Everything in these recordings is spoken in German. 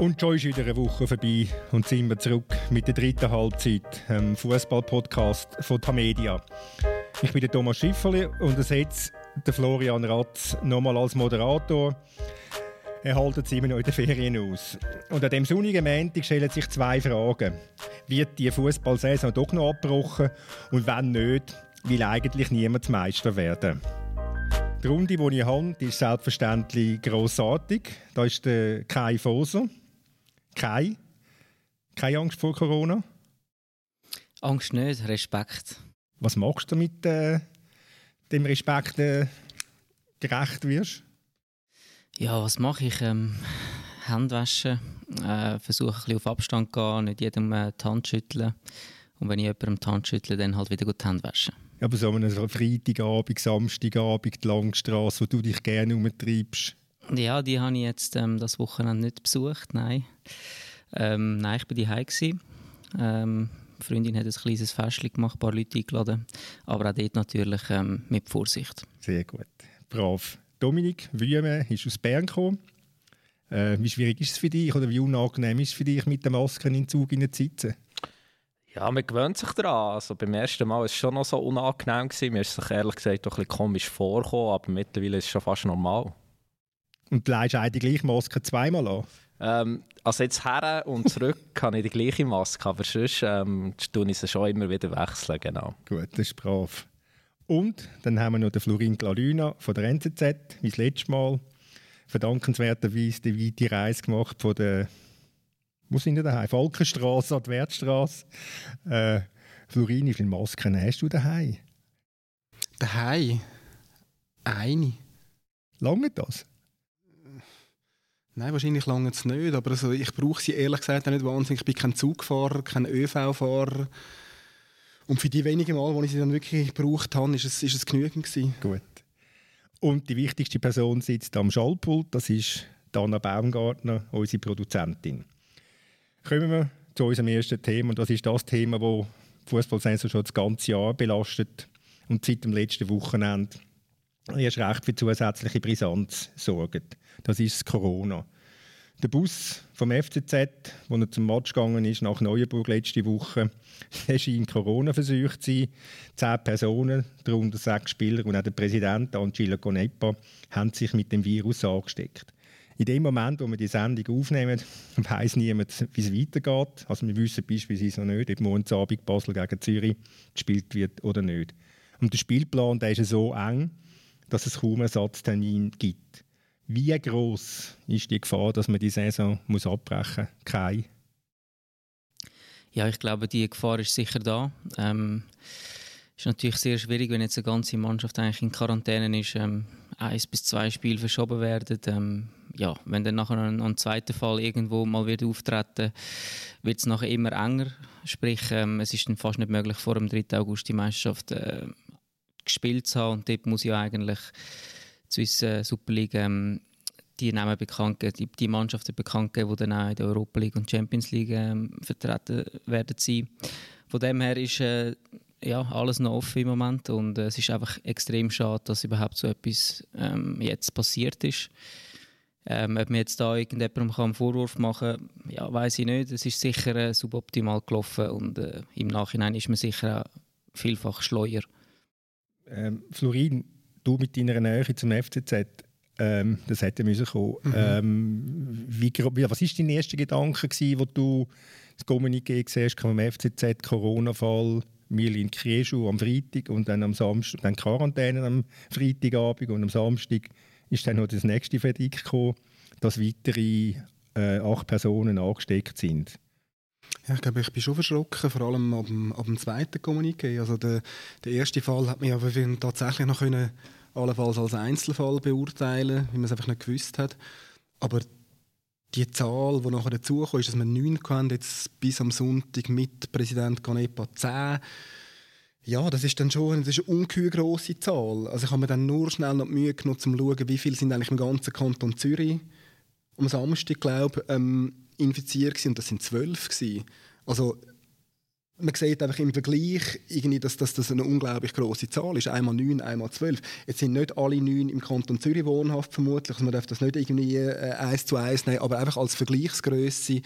Und schon ist wieder eine Woche vorbei und sind wir zurück mit der dritten Halbzeit, dem Fußball-Podcast von Tamedia. Ich bin der Thomas Schifferli und ersetze den Florian Ratz nochmal als Moderator. Er hält sich immer noch in den Ferien aus. Und an dem sonnigen Montag stellen sich zwei Fragen. Wird die Fußballsaison doch noch abgebrochen? Und wenn nicht, will eigentlich niemand Meister werden? Die Runde, die ich habe, ist selbstverständlich grossartig. Da ist der Kai Foser. Kai, keine Angst vor Corona? Angst nicht, Respekt. Was machst du, damit äh, dem Respekt äh, gerecht wirst? Ja, was mache ich? Ähm, Hände waschen, äh, versuche ein bisschen auf Abstand zu gehen, nicht jedem äh, die Hand schütteln. Und wenn ich jemandem die Hand schüttle, dann halt wieder gut die Hände waschen. Aber so einen Freitagabend, Samstagabend, die Langstrasse, wo du dich gerne umtreibst? Ja, die habe ich jetzt ähm, das Wochenende nicht besucht, nein. Ähm, nein, ich war daheim. Ähm, eine Freundin hat ein kleines Festchen gemacht, ein paar Leute eingeladen. Aber auch dort natürlich ähm, mit Vorsicht. Sehr gut, brav. Dominik Wüme ist aus Bern gekommen. Äh, wie schwierig ist es für dich oder wie unangenehm ist es für dich, mit der Maske in den Zug zu sitzen? Ja, man gewöhnt sich daran. Also beim ersten Mal war es schon noch so unangenehm. Gewesen. Mir ist es ehrlich gesagt doch ein bisschen komisch vorgekommen, aber mittlerweile ist es schon fast normal. Und du leihst auch die gleiche Maske zweimal an? Ähm, also jetzt her und zurück habe ich die gleiche Maske, aber sonst ähm, tue ich sie schon immer wieder wechseln, genau. Gut, das ist brav. Und dann haben wir noch den Florin Glalüna von der NZZ, wie das letzte Mal. Verdankenswerterweise die weite Reise gemacht von der wo sind wir daheim? Volkenstraße an die Wertstraße. Äh, Florin, wie viele Masken hast du daheim? Daheim? Eine. Lange das? Nein, wahrscheinlich lange es nicht, aber also ich brauche sie ehrlich gesagt auch nicht wahnsinnig. Ich bin kein Zugfahrer, kein ÖV-Fahrer. Und für die wenigen Mal, wo ich sie dann wirklich gebraucht habe, ist es, ist es genügend gewesen. Gut. Und die wichtigste Person sitzt am Schallpult, das ist Dana Baumgartner, unsere Produzentin. Kommen wir zu unserem ersten Thema und das ist das Thema, das die Fußballsaison schon das ganze Jahr belastet und seit dem letzten Wochenende erst recht für zusätzliche Brisanz sorgt. Das ist Corona. Der Bus vom FCZ, wo er zum Match gegangen ist, nach Neuenburg letzte Woche, der scheint Corona versucht zu sein. Zehn Personen, darunter sechs Spieler und auch der Präsident Angelo Conepa, haben sich mit dem Virus angesteckt. In dem Moment, wo wir die Sendung aufnehmen, weiß niemand, wie es weitergeht. Also wir wissen beispielsweise noch nicht, ob morgen Abend Basel gegen Zürich gespielt wird oder nicht. Und der Spielplan der ist so eng, dass es kaum Ersatztermin gibt. Wie groß ist die Gefahr, dass man die Saison muss abbrechen muss? Keine? Ja, ich glaube, die Gefahr ist sicher da. Ähm, ist natürlich sehr schwierig, wenn jetzt eine ganze Mannschaft eigentlich in Quarantäne ist, ähm, eins bis zwei Spiele verschoben werden. Ähm, ja, wenn dann nachher ein, ein zweiter Fall irgendwo mal wird auftreten, wird es nachher immer enger. Sprich, ähm, es ist dann fast nicht möglich, vor dem 3. August die Meisterschaft äh, gespielt zu haben. Und dort muss ja eigentlich die Swiss äh, Super League ähm, die Namen bekannt geben, die, die Mannschaften bekannt geben, die dann auch in der Europa League und Champions League ähm, vertreten werden sein. Von dem her ist äh, ja, alles noch offen im Moment und äh, es ist einfach extrem schade, dass überhaupt so etwas ähm, jetzt passiert ist. Ähm, ob man jetzt da irgendjemandem einen Vorwurf machen kann, ja, weiß ich nicht. Es ist sicher äh, suboptimal gelaufen und äh, im Nachhinein ist man sicher auch vielfach schleuer. Ähm, Florin, du mit deiner Nähe zum FCZ, ähm, das hätte müssen kommen. Mhm. Ähm, wie, was war dein erster Gedanke, gewesen, wo du das Kommuniqué gesehen hast vom FCZ, Corona-Fall, Milin Krieschu am Freitag und dann am Samstag, dann Quarantäne am Freitagabend und am Samstag ist dann noch das nächste Verdikt gekommen, dass weitere äh, acht Personen angesteckt sind. Ja, ich glaube, ich bin schon verschrocken, vor allem ab dem, ab dem zweiten Kommuniqué. Also der, der erste Fall hat mich aber tatsächlich noch können, allenfalls als Einzelfall beurteilen, wie man es einfach nicht gewusst hat. Aber die Zahl, die nachher dazukommt, ist, dass wir neun haben, jetzt bis am Sonntag mit Präsident Canepa zehn. Ja, das ist dann schon das ist eine ungeheuer grosse Zahl. Also ich habe mir dann nur schnell noch die Mühe genommen, um zu schauen, wie viele sind eigentlich im ganzen Kanton Zürich am Samstag, glaube ähm, infiziert und das sind zwölf. Also man sieht einfach im Vergleich, irgendwie, dass, dass das eine unglaublich große Zahl ist. Einmal neun, einmal zwölf. Jetzt sind nicht alle neun im Kanton Zürich wohnhaft vermutlich. Also man darf das nicht irgendwie äh, eins zu eins nehmen, aber einfach als Vergleichsgröße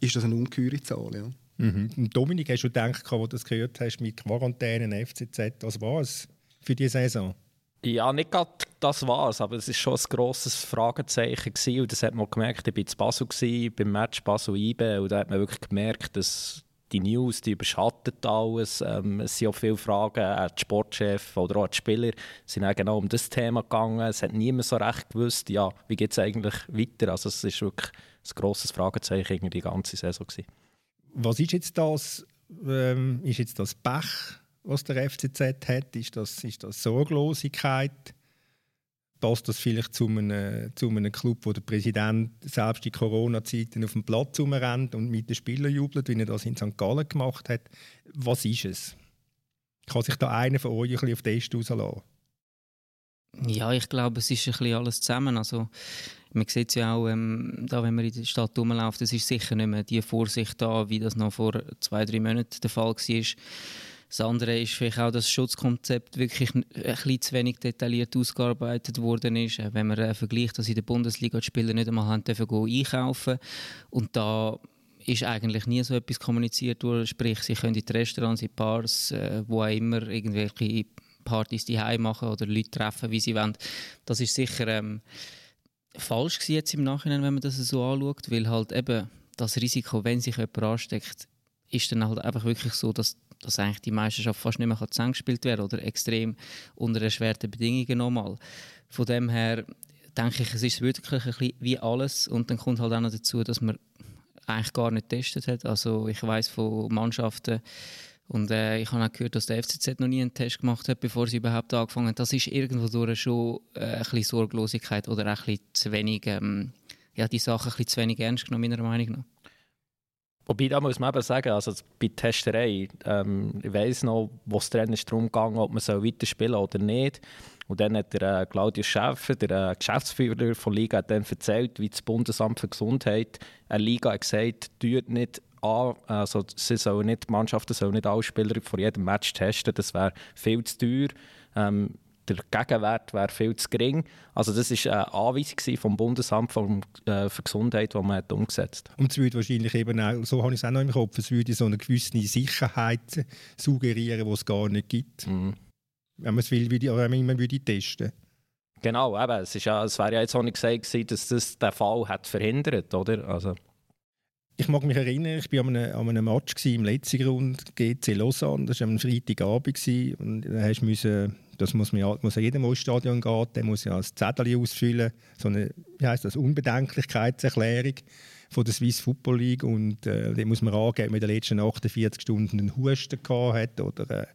ist das eine ungeheure Zahl. Ja. Mhm. Dominik, hast du gedacht, als du das gehört hast mit Quarantäne, FCZ, was war es für diese Saison? Ja, nicht gerade das war es, aber es war schon ein grosses Fragezeichen. Gewesen. Und das hat man gemerkt, ich war in Basel, gewesen, beim Match Basel-IBE, und da hat man wirklich gemerkt, dass die News, die überschattet alles. Ähm, es sind auch viele Fragen an den Sportchef oder auch an die Spieler. Sind auch genau um das Thema gegangen. Es hat niemand so recht gewusst, ja, wie geht es eigentlich weiter. Also es ist wirklich ein grosses Fragezeichen die ganze Saison. Gewesen. Was ist jetzt das, ähm, ist jetzt das Pech, was der FCZ hat? Ist das, ist das Sorglosigkeit? passt das vielleicht zu einem, zu einem Club, wo der Präsident selbst in Corona-Zeiten auf dem Platz rumrennt und mit den Spielern jubelt, wie er das in St. Gallen gemacht hat. Was ist es? Kann sich da einer von euch ein bisschen auf den Test rauslassen? Ja, ich glaube, es ist ein bisschen alles zusammen. Also, man sieht es ja auch, ähm, da, wenn man in der Stadt rumläuft, es ist sicher nicht mehr die Vorsicht da, wie das noch vor zwei, drei Monaten der Fall war das andere ist vielleicht auch, dass das Schutzkonzept wirklich ein bisschen zu wenig detailliert ausgearbeitet worden ist. Äh, wenn man äh, vergleicht, dass in der Bundesliga die Spieler nicht einmal haben dürfen einkaufen und da ist eigentlich nie so etwas kommuniziert worden. Sprich, sie können in die Restaurants, in Bars, äh, wo auch immer, irgendwelche Partys die machen oder Leute treffen, wie sie wollen. Das ist sicher ähm, falsch gewesen jetzt im Nachhinein, wenn man das so anschaut, weil halt eben das Risiko, wenn sich jemand ansteckt, ist dann halt einfach wirklich so, dass dass eigentlich die Meisterschaft fast nicht mehr zusammengespielt werden oder extrem unter erschwerten Bedingungen nochmal. Von dem her denke ich, es ist wirklich ein bisschen wie alles und dann kommt halt auch noch dazu, dass man eigentlich gar nicht getestet hat. Also ich weiß von Mannschaften und äh, ich habe auch gehört, dass der FCZ noch nie einen Test gemacht hat, bevor sie überhaupt angefangen haben. Das ist irgendwo durch schon äh, ein bisschen Sorglosigkeit oder ein bisschen zu wenig, ähm, ja, die Sache ein bisschen zu wenig ernst genommen, meiner Meinung nach. Wobei, da muss man eben sagen, also bei Testerei, ähm, ich weiss noch, wo es darum ging, ob man weiterspielen soll oder nicht. Und dann hat der äh, Claudius Schäfer, der äh, Geschäftsführer der Liga, hat dann erzählt, wie das Bundesamt für Gesundheit eine Liga hat gesagt, tut nicht an, also sie sollen nicht, die Mannschaften sollen nicht alle Spieler vor jedem Match testen, das wäre viel zu teuer. Ähm, der Gegenwert wäre viel zu gering. Also das war eine Anweisung vom Bundesamt für, äh, für Gesundheit, die man hat umgesetzt Und es würde wahrscheinlich eben auch, so habe ich es auch noch im Kopf, es würde so eine gewisse Sicherheit suggerieren, die es gar nicht gibt. Mhm. Wenn man es will, würde, oder wenn man würde testen Genau, eben, es, ist ja, es wäre ja jetzt auch nicht gesagt dass das den Fall hat verhindert, oder? Also. Ich mag mich erinnern, ich war an einem, an einem Match im letzten Grund GC Lausanne, das war am Freitagabend und da du das muss, man ja, muss ja jedem ins Stadion gehen, der muss ja ein Zettel ausfüllen, so eine, wie heisst das, Unbedenklichkeitserklärung von der Swiss Football League und äh, den muss man angeben, ob man in den letzten 48 Stunden einen Husten gehabt hat oder äh,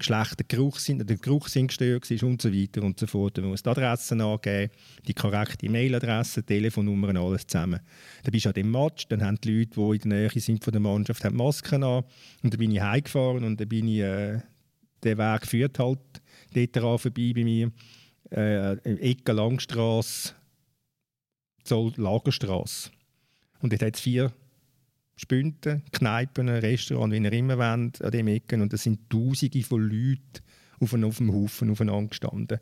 schlechter Geruchssinn, der Geruchssinn gestört war und so weiter und so fort. Man muss die Adressen angeben, die korrekte E-Mail-Adresse, Telefonnummern, alles zusammen. Dann bist du an dem Match, dann haben die Leute, die in der Nähe sind von der Mannschaft, haben Masken an und dann bin ich heimgefahren und dann bin ich, äh, der Weg führt halt dort vorbei bei mir. Äh, Ecke Langstrasse, Zoll Lagerstrasse. Und dort hat es vier Spünten, Kneipen, Restaurants, wie ihr immer wollt, an dem Ecken. Und es sind Tausende von Leuten auf, dem Haufen aufeinander gestanden.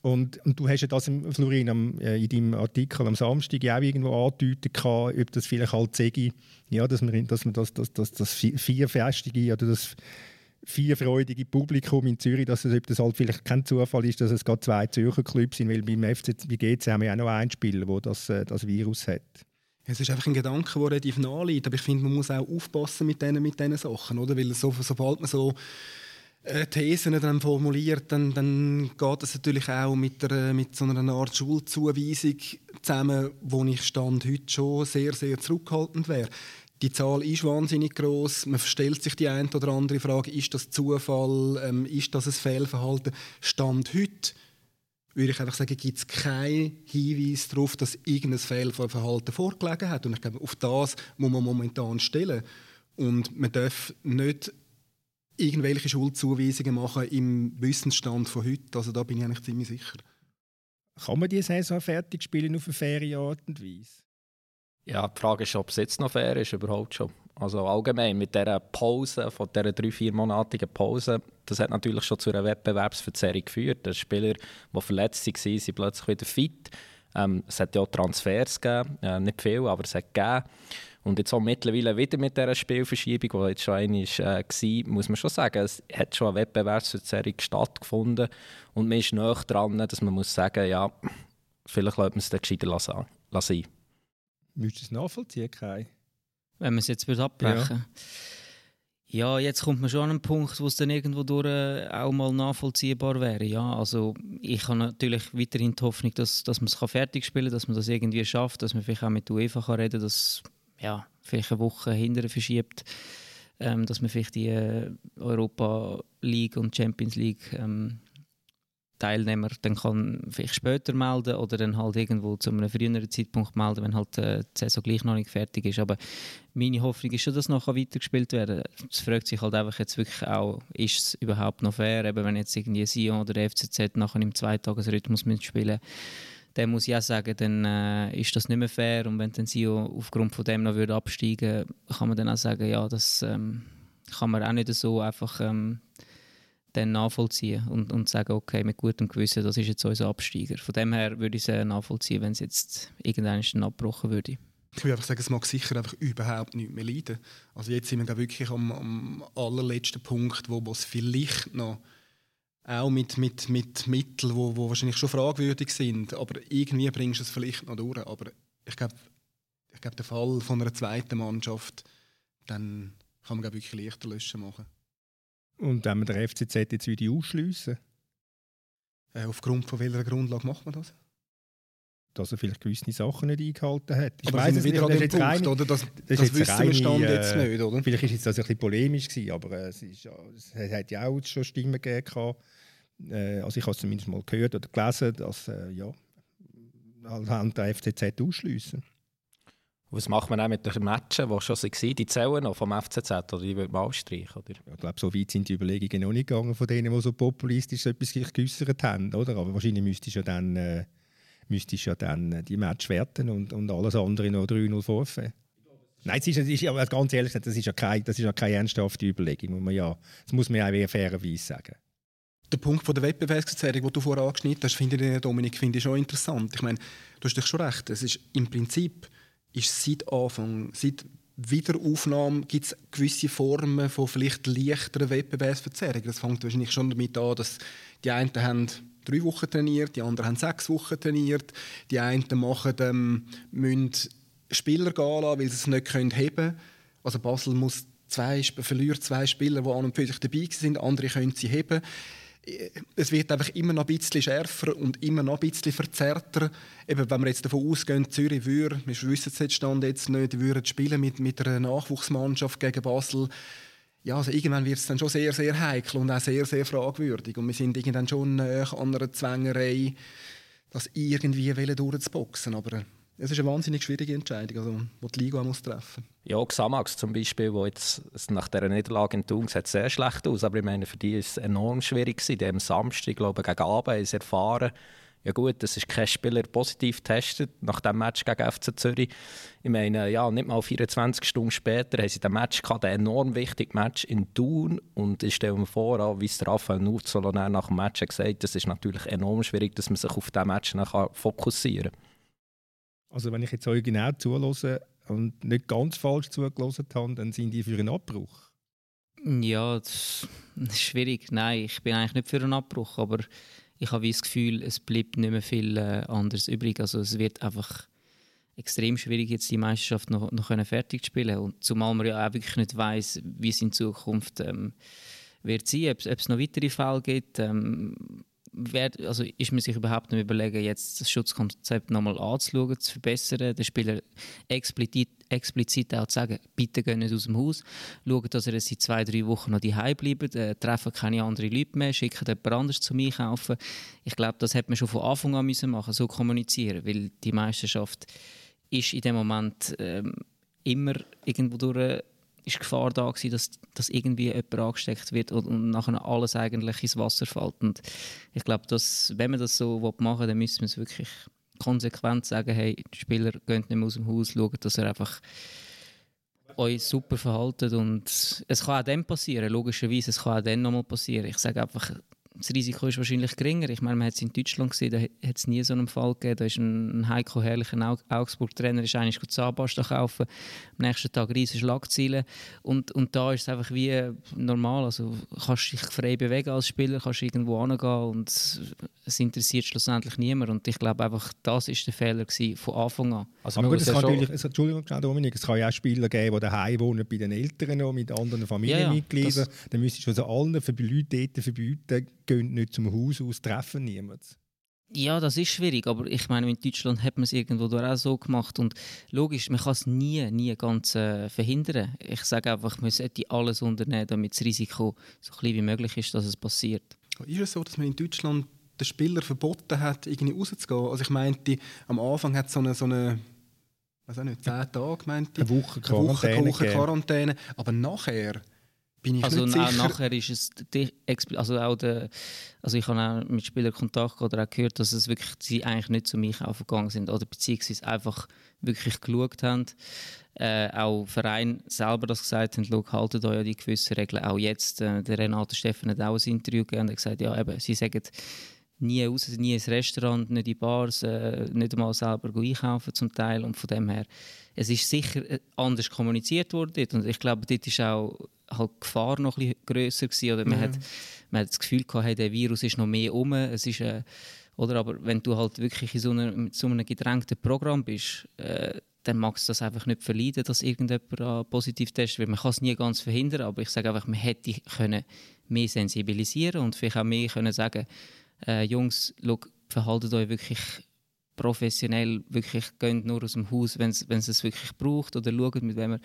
Und, und, du hast ja das, Florin, am, äh, in deinem Artikel am Samstag auch irgendwo angedeutet, ob das vielleicht halt sage, ja, dass man, dass man das, das, das, das vierfestige oder das vierfreudige Publikum in Zürich, dass es, das halt vielleicht kein Zufall ist, dass es gerade zwei Zürcher Clubs sind, weil beim FC bei GC haben wir auch noch einen Spieler, der das, äh, das Virus hat. Es ist einfach ein Gedanke, der relativ nahe liegt, aber ich finde, man muss auch aufpassen mit diesen mit Sachen, oder? weil so, sobald man so äh, Thesen dann formuliert, dann, dann geht es natürlich auch mit, der, mit so einer Art Schulzuweisung zusammen, wo ich Stand heute schon sehr, sehr zurückhaltend wäre. Die Zahl ist wahnsinnig groß. Man stellt sich die eine oder andere Frage: Ist das Zufall? Ähm, ist das ein Fehlverhalten? Stand heute würde ich einfach sagen, gibt es keinen Hinweis darauf, dass irgendein Fehlverhalten vorgelegen hat. Und ich glaube, auf das muss man momentan stellen. Und man darf nicht irgendwelche Schuldzuweisungen machen im Wissensstand von heute. Also da bin ich eigentlich ziemlich sicher. Kann man die Saison fertig spielen auf eine faire Art und Weise? Ja, die Frage ist, ob es jetzt noch fair ist, überhaupt schon. Also allgemein mit dieser Pause, von dieser drei, viermonatigen Pause, das hat natürlich schon zu einer Wettbewerbsverzerrung geführt. Der Spieler, die verletzt waren, sind plötzlich wieder fit. Ähm, es hat ja auch Transfers gegeben, äh, nicht viel, aber es hat gegeben. Und jetzt auch mittlerweile wieder mit dieser Spielverschiebung, die jetzt schon eine war, äh, muss man schon sagen, es hat schon eine Wettbewerbsverzerrung stattgefunden. Und man ist näher dran, dass man muss sagen, ja, vielleicht lässt man es dann gescheiter lassen. lassen. Müsstest es nachvollziehen, Kai? Wenn man es jetzt abbrechen ja. ja. jetzt kommt man schon an einen Punkt, wo es dann irgendwo durch äh, auch mal nachvollziehbar wäre. Ja, also ich habe natürlich weiterhin die Hoffnung, dass, dass man es fertig spielen kann, dass man das irgendwie schafft, dass man vielleicht auch mit UEFA kann reden kann, dass ja, vielleicht eine Woche hinterher verschiebt, ähm, dass man vielleicht die äh, Europa League und Champions League ähm, Teilnehmer dann kann vielleicht später melden oder dann halt irgendwo zu einem früheren Zeitpunkt melden, wenn halt äh, die Saison gleich noch nicht fertig ist. Aber meine Hoffnung ist schon, dass nachher weitergespielt werden. Es fragt sich halt einfach jetzt wirklich auch, ist es überhaupt noch fair, eben wenn jetzt irgendwie Sion oder der FCZ nachher im Zweitagesrhythmus mitspielen dann muss ich auch sagen, dann äh, ist das nicht mehr fair und wenn dann Sion aufgrund von dem noch würde absteigen, kann man dann auch sagen, ja, das ähm, kann man auch nicht so einfach ähm, dann nachvollziehen und, und sagen, okay, mit gutem Gewissen, das ist jetzt unser Absteiger. Von dem her würde ich es nachvollziehen, wenn es jetzt irgendwann abgebrochen würde. Ich würde einfach sagen, es mag sicher einfach überhaupt nicht mehr leiden. Also jetzt sind wir wirklich am, am allerletzten Punkt, wo es vielleicht noch auch mit, mit, mit Mitteln, wo, wo wahrscheinlich schon fragwürdig sind, aber irgendwie bringst du es vielleicht noch durch. Aber ich glaube, ich glaube, der Fall von einer zweiten Mannschaft, dann kann man wirklich leichter löschen machen. Und wenn wir den FCZ jetzt wieder ausschliessen? Äh, aufgrund von welcher Grundlage macht man das? Dass er vielleicht gewisse Sachen nicht eingehalten hat. Ich weiß es nicht, an dem Punkt, rein, oder? Das, das, das wissen reine, wir Stand jetzt nicht, oder? Vielleicht war es das ein bisschen polemisch gewesen, aber äh, es, ist, es hat ja auch schon Stimmen gegeben. Äh, also ich habe es zumindest mal gehört oder gelesen, dass äh, ja, halt der FCZ ausschliessen. Was macht man auch mit den Matchen, die schon waren, die zählen noch vom FCZ oder die wird man ausstreichen? Oder? Ja, ich glaube, so weit sind die Überlegungen noch nicht gegangen von denen, die so populistisch etwas geäußert haben. Oder? Aber wahrscheinlich müsstest du ja dann, äh, müsstest ja dann äh, die Match werten und, und alles andere noch 3-0 vorführen. Nein, es ist, es ist, ja, ganz ehrlich gesagt, das ist ja keine, das ist ja keine ernsthafte Überlegung. Muss man ja, das muss man ja auch fairerweise sagen. Der Punkt von der Wettbewerbsverzerrung, den du vorher angeschnitten hast, finde ich, Dominik, finde ich schon interessant. Ich meine, du hast dich schon recht. Es ist im Prinzip ist seit Anfang, seit Wiederaufnahme gibt es gewisse Formen von vielleicht leichteren Wettbewerbsverzerrungen. Das fängt wahrscheinlich schon damit an, dass die einen haben drei Wochen trainiert, die anderen haben sechs Wochen trainiert, die einen machen, ähm, müssen Spieler gehen lassen, weil sie es nicht können heben. Also Basel muss zwei, verliert zwei Spieler, die an und für sich dabei sind, andere können sie heben es wird einfach immer noch ein bisschen schärfer und immer noch ein bisschen verzerrter. Eben, wenn wir jetzt davon ausgehen, Zürich würde, wir wissen es jetzt Stand jetzt nicht, würden spielen mit, mit einer Nachwuchsmannschaft gegen Basel. Ja, also irgendwann wird es dann schon sehr, sehr heikel und auch sehr, sehr fragwürdig. Und wir sind irgendwann schon äh, an einer Zwängerei, das irgendwie durchzuboxen. Aber es ist eine wahnsinnig schwierige Entscheidung, also, die die Liga muss treffen muss. Ja, Xamax zum Beispiel, wo jetzt nach dieser Niederlage in Thun sieht sehr schlecht aus, aber ich meine, für die war es enorm schwierig. Am Samstag, ich glaube gegen Abend, haben erfahren, ja gut, das ist kein Spieler positiv getestet nach dem Match gegen FC Zürich. Ich meine, ja, nicht mal 24 Stunden später haben sie den Match gehabt, ein enorm wichtiges Match in Thun. Und ich stelle mir vor, wie es Raphael Nurzolo nach dem Match gesagt hat, das ist natürlich enorm schwierig, dass man sich auf diesen Match fokussieren kann. Also wenn ich jetzt euch genau zulasse und nicht ganz falsch zugelassen habe, dann sind die für einen Abbruch. Ja, das ist schwierig. Nein, ich bin eigentlich nicht für einen Abbruch, aber ich habe das Gefühl, es bleibt nicht mehr viel äh, anderes übrig. Also es wird einfach extrem schwierig, jetzt die Meisterschaft noch, noch fertig zu spielen. Und zumal man ja auch wirklich nicht weiß, wie es in Zukunft ähm, wird sein, ob es noch weitere Fälle gibt. Ähm, wer, also ist man sich überhaupt nicht überlegen, jetzt das Schutzkonzept nochmal anzuschauen, zu verbessern, den Spieler explizit, explizit auch zu sagen, bitte gehen nicht aus dem Haus, schauen, dass er seit zwei, drei Wochen noch daheim bleibt, äh, treffen keine anderen Leute mehr, schicken jemand anderes zum Einkaufen. Ich glaube, das hätte man schon von Anfang an müssen machen, so kommunizieren, weil die Meisterschaft ist in dem Moment ähm, immer irgendwo durch ist Gefahr da gewesen, dass, dass irgendwie jemand angesteckt wird und, und nachher alles eigentlich ins Wasser fällt. Und ich glaube, wenn man das so machen will, dann müssen wir es wirklich konsequent sagen, hey, die Spieler gehen nicht mehr aus dem Haus, schauen, dass er einfach euch super verhalten und es kann auch dann passieren, logischerweise, es kann auch dann nochmal passieren. Ich sage einfach, das Risiko ist wahrscheinlich geringer. Ich meine, man hat es in Deutschland gesehen, da hat es nie so einen Fall gegeben. Da ist ein Heiko Herrlicher Augsburg-Trainer, ist eigentlich Zahnpasta kaufen, am nächsten Tag riesige Schlagzeilen. Und, und da ist es einfach wie normal. Also kannst dich frei bewegen als Spieler, kannst irgendwo hingehen und es interessiert schlussendlich niemand. Und ich glaube einfach, das ist der Fehler von Anfang an. Also Aber gut, es kann natürlich, es, Entschuldigung, Dominik, es kann ja auch Spieler geben, die daheim wohnen bei den Eltern noch, mit anderen Familienmitgliedern. Ja, ja, Dann müsstest du also allen für Leute dort verbieten, gehen nicht zum Haus aus, treffen niemanden. Ja, das ist schwierig, aber ich meine, in Deutschland hat man es irgendwo auch so gemacht und logisch, man kann es nie, nie ganz äh, verhindern. Ich sage einfach, man sollte alles unternehmen, damit das Risiko so klein wie möglich ist, dass es passiert. Ist es so, dass man in Deutschland den Spieler verboten hat, irgendwie rauszugehen? Also ich meinte, am Anfang hat es so eine, so eine weiß auch nicht, zehn Tage, meinte ich. Eine Woche Quarantäne. Eine Woche Quarantäne. Aber nachher bin ich also nicht sicher. auch nachher ist es also auch der, also ich habe auch mit Spielern Kontakt oder auch gehört, dass es wirklich sie eigentlich nicht zum Einkaufen gegangen sind oder beziehungsweise einfach wirklich geschaut haben. Äh, auch Verein selber das gesagt haben, schau, haltet euch an die gewissen Regeln. Auch jetzt, äh, der Renate Steffen hat auch ein Interview gegeben und hat gesagt, ja eben, sie sagen nie raus, nie ins Restaurant, nicht in Bars, äh, nicht einmal selber einkaufen zum Teil und von dem her, es ist sicher äh, anders kommuniziert worden dort. und ich glaube, dort ist auch halt die Gefahr noch ein grösser gewesen, oder man, ja. hat, man hat das Gefühl gehabt, hey, der Virus ist noch mehr um, es ist, äh, oder aber wenn du halt wirklich in so, einer, so einem gedrängten Programm bist, äh, dann mag es das einfach nicht verleiden, dass irgendjemand positiv testet wird. Man kann es nie ganz verhindern, aber ich sage einfach, man hätte können mehr sensibilisieren und vielleicht auch mehr können sagen, äh, Jungs, look, verhaltet euch wirklich professionell, wirklich geht nur aus dem Haus, wenn es es wirklich braucht oder schaut, mit wem ihr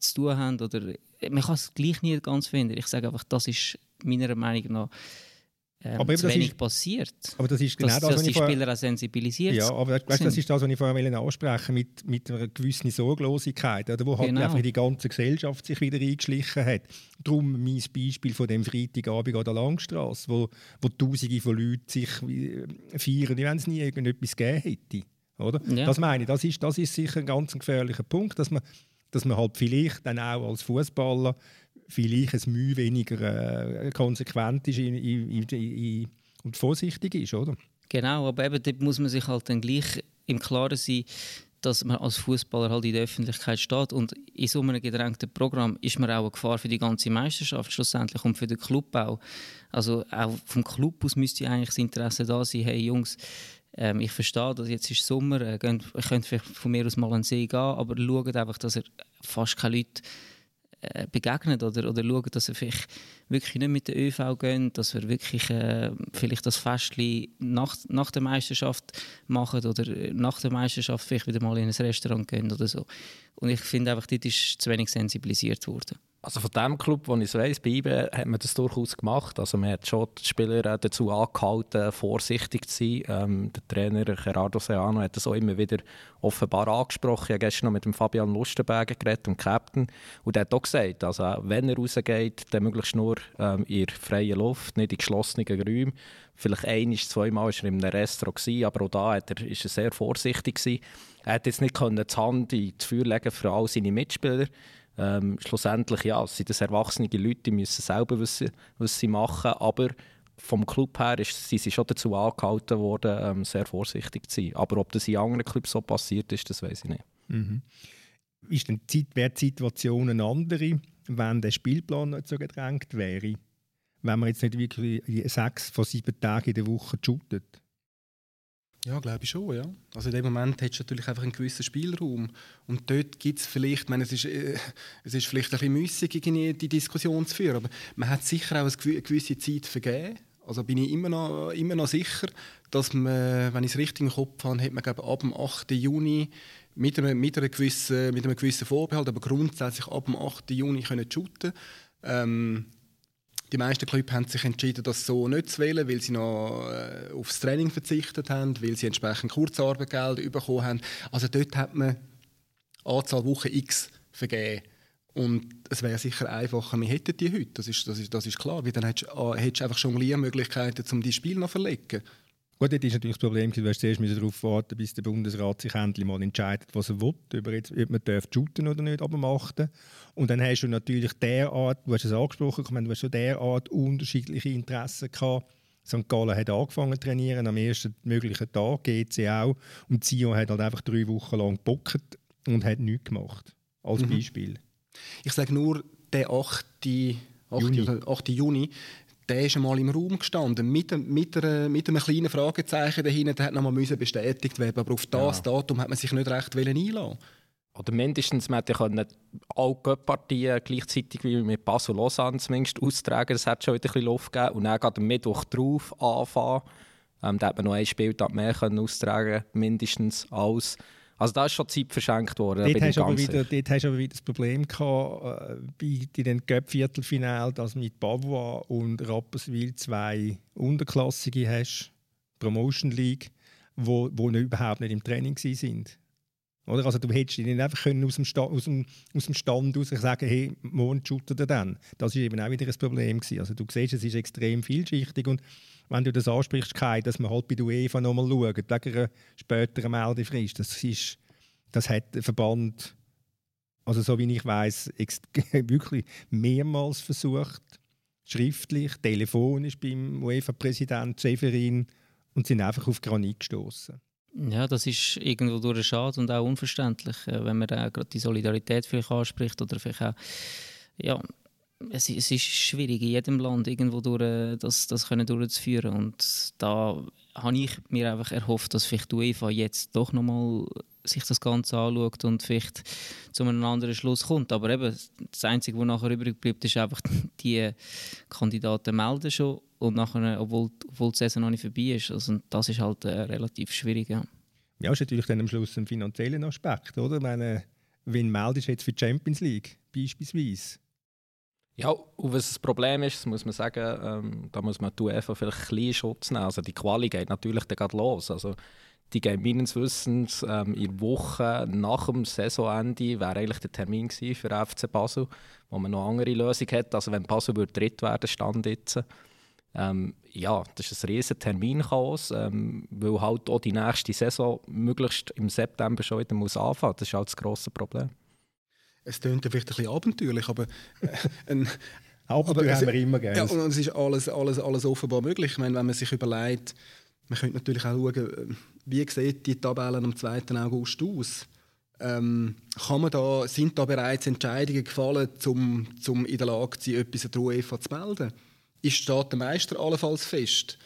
zu tun habt. Oder, man kann es gleich nie ganz finden. Ich sage einfach, das ist meiner Meinung nach ähm, aber zu wenig ist, passiert. Aber das ist genau dass, das, dass die Spieler auch sensibilisiert Ja, aber weißt, das ist das, was ich vorher ansprechen mit, mit einer gewissen Sorglosigkeit, oder, wo halt genau. einfach die ganze Gesellschaft sich wieder eingeschlichen hat. Darum mein Beispiel von dem Freitagabend an der Langstrasse, wo, wo Tausende von Leuten sich äh, feiern, wenn es nie irgendetwas gegeben hätte. Oder? Ja. Das meine ich, das ist, das ist sicher ein ganz gefährlicher Punkt, dass man, dass man halt vielleicht dann auch als Fußballer vielleicht ein Mühe weniger äh, konsequent ist in, in, in, und vorsichtig ist, oder? Genau, aber eben dort muss man sich halt dann gleich im Klaren sein, dass man als Fußballer halt in der Öffentlichkeit steht und in so einem gedrängten Programm ist man auch eine Gefahr für die ganze Meisterschaft schlussendlich und für den Club auch. Also auch vom Club aus müsste eigentlich das Interesse da sein, hey Jungs, ähm, ich verstehe, dass jetzt ist Sommer, äh, könnt, könnt vielleicht von mir aus mal an den See gehen, aber schaut einfach, dass er fast keine Leute äh, begegnet oder, oder schauen, dass wir vielleicht wirklich nicht mit der ÖV gehen, dass wir wirklich äh, vielleicht das Festchen nach, nach der Meisterschaft machen oder nach der Meisterschaft vielleicht wieder mal in ein Restaurant gehen oder so. Und ich finde einfach, dort ist zu wenig sensibilisiert worden. Also von dem Club, wo ich weiss, bei IBE hat man das durchaus gemacht. Also man hat schon die Spieler dazu angehalten, vorsichtig zu sein. Ähm, der Trainer Gerardo Seano hat das auch immer wieder offenbar angesprochen. Ich habe gestern noch mit dem Fabian Lustenberger geredet, dem Captain. Und der hat auch gesagt, also wenn er rausgeht, dann möglichst nur ähm, in freier Luft, nicht in geschlossenen Räumen. Vielleicht ein, zweimal war er in einem Restaurant, aber auch da war er, er sehr vorsichtig. Gewesen. Er hat jetzt nicht die Hand ins Feuer legen für all seine Mitspieler ähm, schlussendlich ja, sind das erwachsene Leute, die müssen selber wissen, was sie machen, aber vom Club her ist, sind sie schon dazu angehalten worden, ähm, sehr vorsichtig zu sein. Aber ob das in anderen Clubs so passiert ist, das weiß ich nicht. Mhm. Ist denn die, wäre die Situation eine andere, wenn der Spielplan nicht so gedrängt wäre? Wenn man jetzt nicht wirklich sechs von sieben Tagen in der Woche shootet? Ja, glaube ich schon, ja. Also in dem Moment hättest du natürlich einfach einen gewissen Spielraum. Und dort gibt es vielleicht, ich meine, es ist, äh, es ist vielleicht ein bisschen müßig, die Diskussion zu führen, aber man hat sicher auch eine gewisse Zeit vergeben. Also bin ich immer noch, immer noch sicher, dass man, wenn ich es richtig im Kopf habe, hat man glaube, ab dem 8. Juni mit einem, mit, einer gewissen, mit einem gewissen Vorbehalt, aber grundsätzlich ab dem 8. Juni können shooten. Ähm, die meisten Clubs haben sich entschieden, das so nicht zu wählen, weil sie noch äh, aufs Training verzichtet haben, weil sie entsprechend Kurzarbeitgeld bekommen haben. Also dort hat man Anzahl Wochen X vergeben. Und es wäre sicher einfacher, wir hätten die heute, das ist, das ist, das ist klar, weil dann hättest du, äh, einfach Jongliermöglichkeiten, um die Spiel noch zu verlegen. Gut, das ist natürlich das Problem, du hast zuerst darauf warten, bis der Bundesrat sich endlich mal entscheidet, was er will, über jetzt, ob man darf shooten oder nicht, aber machen. Und dann hast du natürlich derart, du hast es angesprochen, du hast schon derart unterschiedliche Interessen gehabt. St. Gallen hat angefangen zu trainieren, am ersten möglichen Tag, GC auch. Und Sion hat halt einfach drei Wochen lang gebockt und hat nichts gemacht. Als mhm. Beispiel. Ich sage nur, der 8. 8. Juni, 8. Juni der ist einmal im Raum gestanden, mit, mit, einer, mit einem kleinen Fragezeichen dahinter, der hat nochmal bestätigt werden aber auf das ja. Datum hat man sich nicht recht einlassen oder mindestens, man hätte ja alle Partien gleichzeitig wie mit Basel Lausanne zumindest austragen Das hat schon wieder ein bisschen Luft gegeben. Und dann geht am Mittwoch drauf anfangen. Ähm, da hat man noch ein Spieltag mehr können austragen mindestens als also da ist schon Zeit verschenkt worden. Dort, hast, aber wieder, dort hast du aber wieder das Problem gehabt, äh, bei den Cup-Viertelfinal, dass mit Bavois und Rapperswil zwei Unterklassige hast, Promotion League, wo, wo überhaupt nicht im Training sind. Oder? Also du hättest ihn einfach können aus, dem aus, dem, aus dem Stand aus sagen hey, morgen shootet er dann. Das war eben auch wieder ein Problem. Gewesen. Also du siehst, es ist extrem vielschichtig und wenn du das ansprichst, Kai, dass man halt bei der UEFA nochmal schaut, wegen einer späteren Meldefrist, das, ist, das hat der Verband, also so wie ich weiß, wirklich mehrmals versucht, schriftlich, telefonisch beim UEFA-Präsident Severin und sind einfach auf Granit gestoßen. Ja, das ist irgendwo durch schade und auch unverständlich, äh, wenn man gerade die Solidarität vielleicht anspricht oder vielleicht auch ja, es, es ist schwierig in jedem Land irgendwo durch, äh, das, das können durchzuführen und da habe ich mir einfach erhofft, dass vielleicht die UEFA jetzt doch nochmal sich das Ganze anschaut und vielleicht zu einem anderen Schluss kommt. Aber eben, das Einzige, was nachher übrig bleibt, ist einfach, die Kandidaten melden schon und nachher, obwohl, obwohl die Saison noch nicht vorbei ist. Also, das ist halt äh, relativ schwierig. Ja. ja, ist natürlich dann am Schluss ein finanzieller Aspekt, oder? Meine, wenn meldest du jetzt für die Champions League beispielsweise, ja, und was das Problem ist, muss man sagen, ähm, da muss man die UEFA vielleicht ein bisschen Schutz nehmen. Also die Quali geht natürlich dann los. Also die geht meines Wissens ähm, in Woche nach dem Saisonende wäre eigentlich der Termin gewesen für FC Basel, wo man noch andere Lösung hat. Also wenn Basel würde dritt werden, stand jetzt. Ähm, ja, das ist ein riesen Terminchaos, ähm, weil halt auch die nächste Saison möglichst im September schon wieder muss anfangen. Das ist halt das grosse Problem es klingt vielleicht ein bisschen abenteuerlich, aber äh, ein, Abenteuer haben wir immer gerne. Ja, und es ist alles, alles, alles offenbar möglich. Ich meine, wenn man sich überlegt, man könnte natürlich auch schauen, äh, wie sieht die Tabelle am 2. August aus? Ähm, kann man da, sind da bereits Entscheidungen gefallen, um zum in der Lage zu sein, etwas an der UEFA zu melden? Ist steht der Meister allenfalls fest?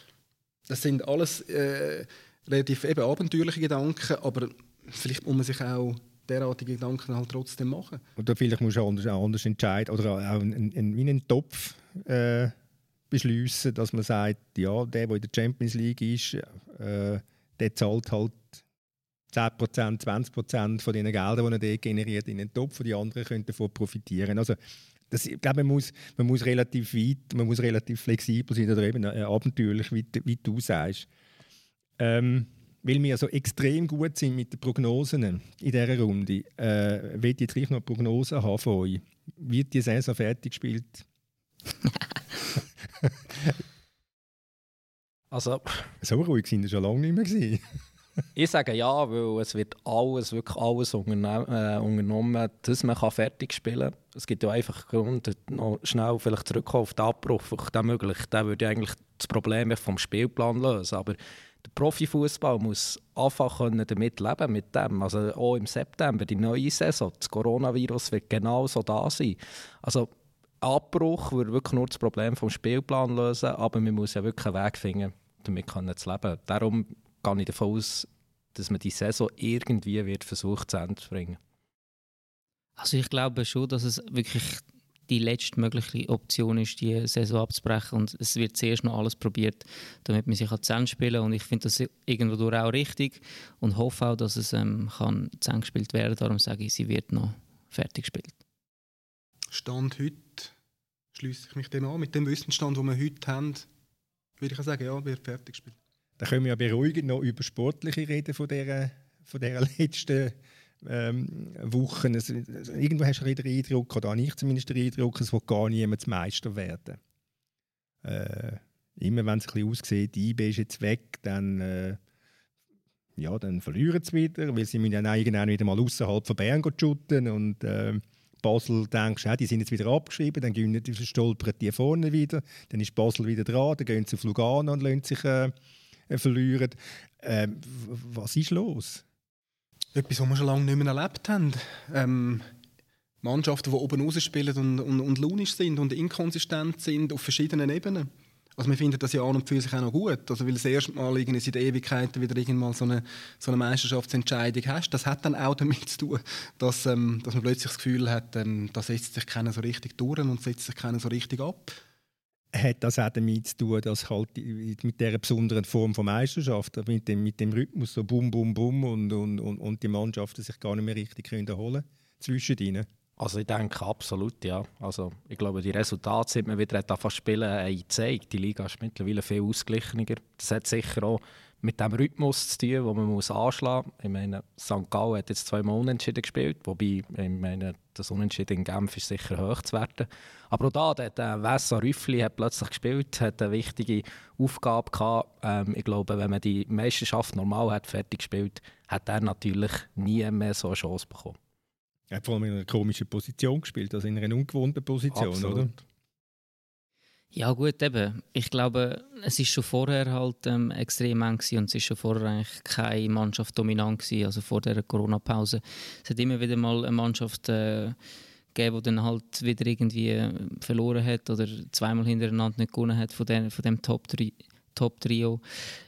Das sind alles äh, relativ eben abenteuerliche Gedanken, aber vielleicht muss man sich auch derartige Gedanken halt trotzdem machen. Oder vielleicht muss du anders, anders entscheiden oder auch einen, einen, einen Topf äh, beschließen, dass man sagt, ja, der, der in der Champions League ist, äh, der zahlt halt 10%, 20% von den Geldern, die er generiert, in den Topf und die anderen können davon profitieren. Also, das, ich glaube, man muss, man muss relativ weit, man muss relativ flexibel sein oder eben äh, abenteuerlich, wie, wie du sagst. Ähm, weil wir so extrem gut sind mit den Prognosen in dieser Runde, äh, will ich jetzt gleich noch eine Prognose haben von euch. Wird die Saison fertig gespielt? also, so ruhig sind wir schon lange nicht mehr gewesen. ich sage ja, weil es wird alles, wirklich alles unterne äh, unternommen, dass man fertig spielen kann. Es gibt ja einfach Grund, noch schnell vielleicht zurückkommen auf den Abbruch, der möglich. Der würde eigentlich das Problem vom Spielplan lösen. Aber der Profifußball muss einfach damit leben mit dem. Also auch im September, die neue Saison, das Coronavirus wird genauso da sein. Also Abbruch würde wirklich nur das Problem vom Spielplan lösen, aber man muss ja wirklich einen Weg finden, damit zu leben. Darum gehe ich davon aus, dass man die Saison irgendwie wird versucht zu bringen. Also ich glaube schon, dass es wirklich die letztmögliche Option ist, die Saison abzubrechen. Und es wird zuerst noch alles probiert, damit man sich an spielen kann. Und ich finde das irgendwo auch richtig und hoffe auch, dass es ähm, kann gespielt werden Darum sage ich, sie wird noch fertig gespielt. Stand heute schließe ich mich dem an. Mit dem Wissensstand, den wir heute haben, würde ich sagen, ja, wird fertig gespielt. Dann können wir ja beruhigend noch über Sportliche reden von dieser, von dieser letzten ähm, Wochen. Es, irgendwo hast du den Eindruck, oder habe ich zumindest den Eindruck, es wird gar niemand Meister werden. Äh, immer wenn es ein bisschen aussieht, die IB ist jetzt weg, dann, äh, ja, dann verlieren sie wieder, weil sie müssen dann irgendwann wieder mal außerhalb von Bern shooten und äh, Basel denkst, ja, die sind jetzt wieder abgeschrieben, dann gehen die stolpern die vorne wieder, dann ist Basel wieder dran, dann gehen sie auf Lugano und lassen sich äh, verlieren. Äh, was ist los? Etwas, was wir schon lange nicht mehr erlebt haben. Ähm, Mannschaften, die oben raus spielen und, und, und launisch sind und inkonsistent sind auf verschiedenen Ebenen. Also wir finden das ja an und für sich auch noch gut. Also weil das erste Mal in der Ewigkeit wieder irgendwann so eine, so eine Meisterschaftsentscheidung hast, das hat dann auch damit zu tun, dass, ähm, dass man plötzlich das Gefühl hat, ähm, da setzt sich keiner so richtig durch und setzt sich keiner so richtig ab. Hat das auch damit zu tun, dass halt mit dieser besonderen Form von Meisterschaft, mit dem, mit dem Rhythmus so bum, bum, bum und, und, und, und die Mannschaften sich gar nicht mehr richtig können zwischen ihnen? Also ich denke absolut, ja. Also ich glaube, die Resultate, seit man wieder fast spielen haben gezeigt. Die Liga ist mittlerweile viel ausgeglichener. Das hat sicher auch mit dem Rhythmus zu tun, den man muss anschlagen muss. Ich meine, St. Gallen hat jetzt zweimal Unentschieden gespielt, wobei ich meine, das Unentschieden in Genf ist sicher hoch zu werten. Aber auch da hat äh, Wessa Rüffli hat plötzlich gespielt, hat eine wichtige Aufgabe gehabt. Ähm, ich glaube, wenn man die Meisterschaft normal hat fertig gespielt, hat er natürlich nie mehr so eine Chance bekommen. Er hat vor allem in einer komischen Position gespielt, also in einer ungewohnten Position, Absolut. oder? Ja gut, eben. Ich glaube, es ist schon vorher halt ähm, extrem eng und es ist schon vorher eigentlich keine Mannschaft dominant gewesen, also vor der Corona-Pause. Es hat immer wieder mal eine Mannschaft äh, gegeben, die dann halt wieder irgendwie äh, verloren hat oder zweimal hintereinander nicht gewonnen hat von, den, von dem Top-Trio. Top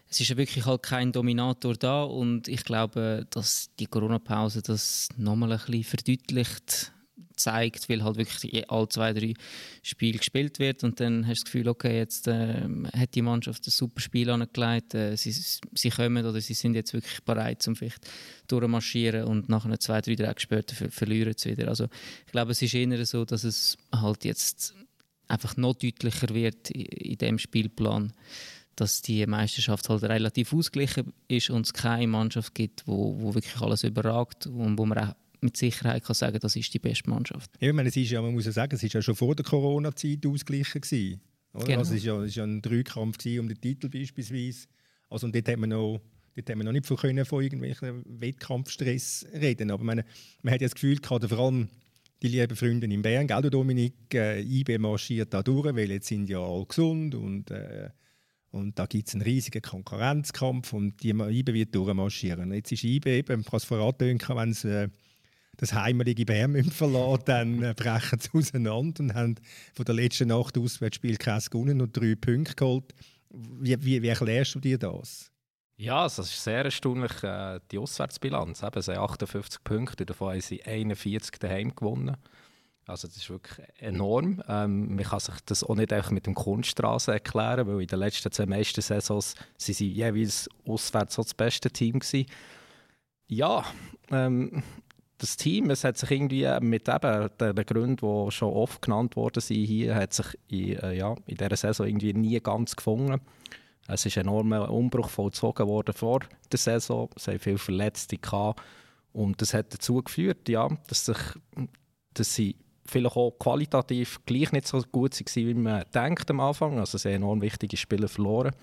es ist ja wirklich halt kein Dominator da und ich glaube, dass die Corona-Pause das nochmal ein bisschen verdeutlicht zeigt, weil halt wirklich alle zwei, drei Spiele gespielt wird und dann hast du das Gefühl, okay, jetzt äh, hat die Mannschaft ein super Spiel angelegt, äh, sie, sie kommen oder sie sind jetzt wirklich bereit, um vielleicht durchmarschieren und nach einer zwei, drei Tage später ver verlieren sie wieder. Also ich glaube, es ist eher so, dass es halt jetzt einfach noch deutlicher wird in, in dem Spielplan dass die Meisterschaft halt relativ ausgeglichen ist und es keine Mannschaft gibt, wo, wo wirklich alles überragt und wo man auch mit Sicherheit kann sagen, das ist die beste Mannschaft. Ja, ich meine, es ist ja, man muss ja sagen, es ist ja schon vor der Corona-Zeit ausgeglichen gewesen. Genau. Also es war ja, ja, ein Dreikampf um den Titel beispielsweise. Also und dort hat man noch Dort haben wir noch nicht von, können, von irgendwelchen Wettkampfstress reden. Aber meine, man hat ja das Gefühl gehabt, vor allem die lieben Freunde in Bern, gell, Dominik, äh, IB marschiert da durch, weil jetzt sind ja alle gesund und äh, und da gibt es einen riesigen Konkurrenzkampf und die IBE wird durchmarschieren. Jetzt ist IBE eben, ich kann es voran wenn sie äh, das heimelige Bern verlassen, dann äh, brechen sie auseinander und haben von der letzten Nacht Auswärtsspiel kein gewonnen und drei Punkte geholt. Wie, wie, wie erklärst du dir das? Ja, also es ist sehr erstaunlich, äh, die Auswärtsbilanz. Eben, sie haben 58 Punkte, davon haben sie 41 daheim gewonnen. Also das ist wirklich enorm. Ähm, man kann sich das auch nicht einfach mit dem Kunststraße erklären, weil in den letzten zwei meisten Saisons sind sie jeweils auswärts so das beste Team gewesen. Ja, ähm, das Team, es hat sich irgendwie mit eben den Gründen, die schon oft genannt worden sind hier, hat sich in, äh, ja, in dieser Saison irgendwie nie ganz gefunden. Es ist ein enormer Umbruch vollzogen worden vor der Saison. Es haben viele Verletzte gehabt. Und das hat dazu geführt, ja, dass, sich, dass sie vielleicht auch qualitativ gleich nicht so gut waren, wie man denkt am Anfang. Also sie haben enorm wichtige Spiele verloren.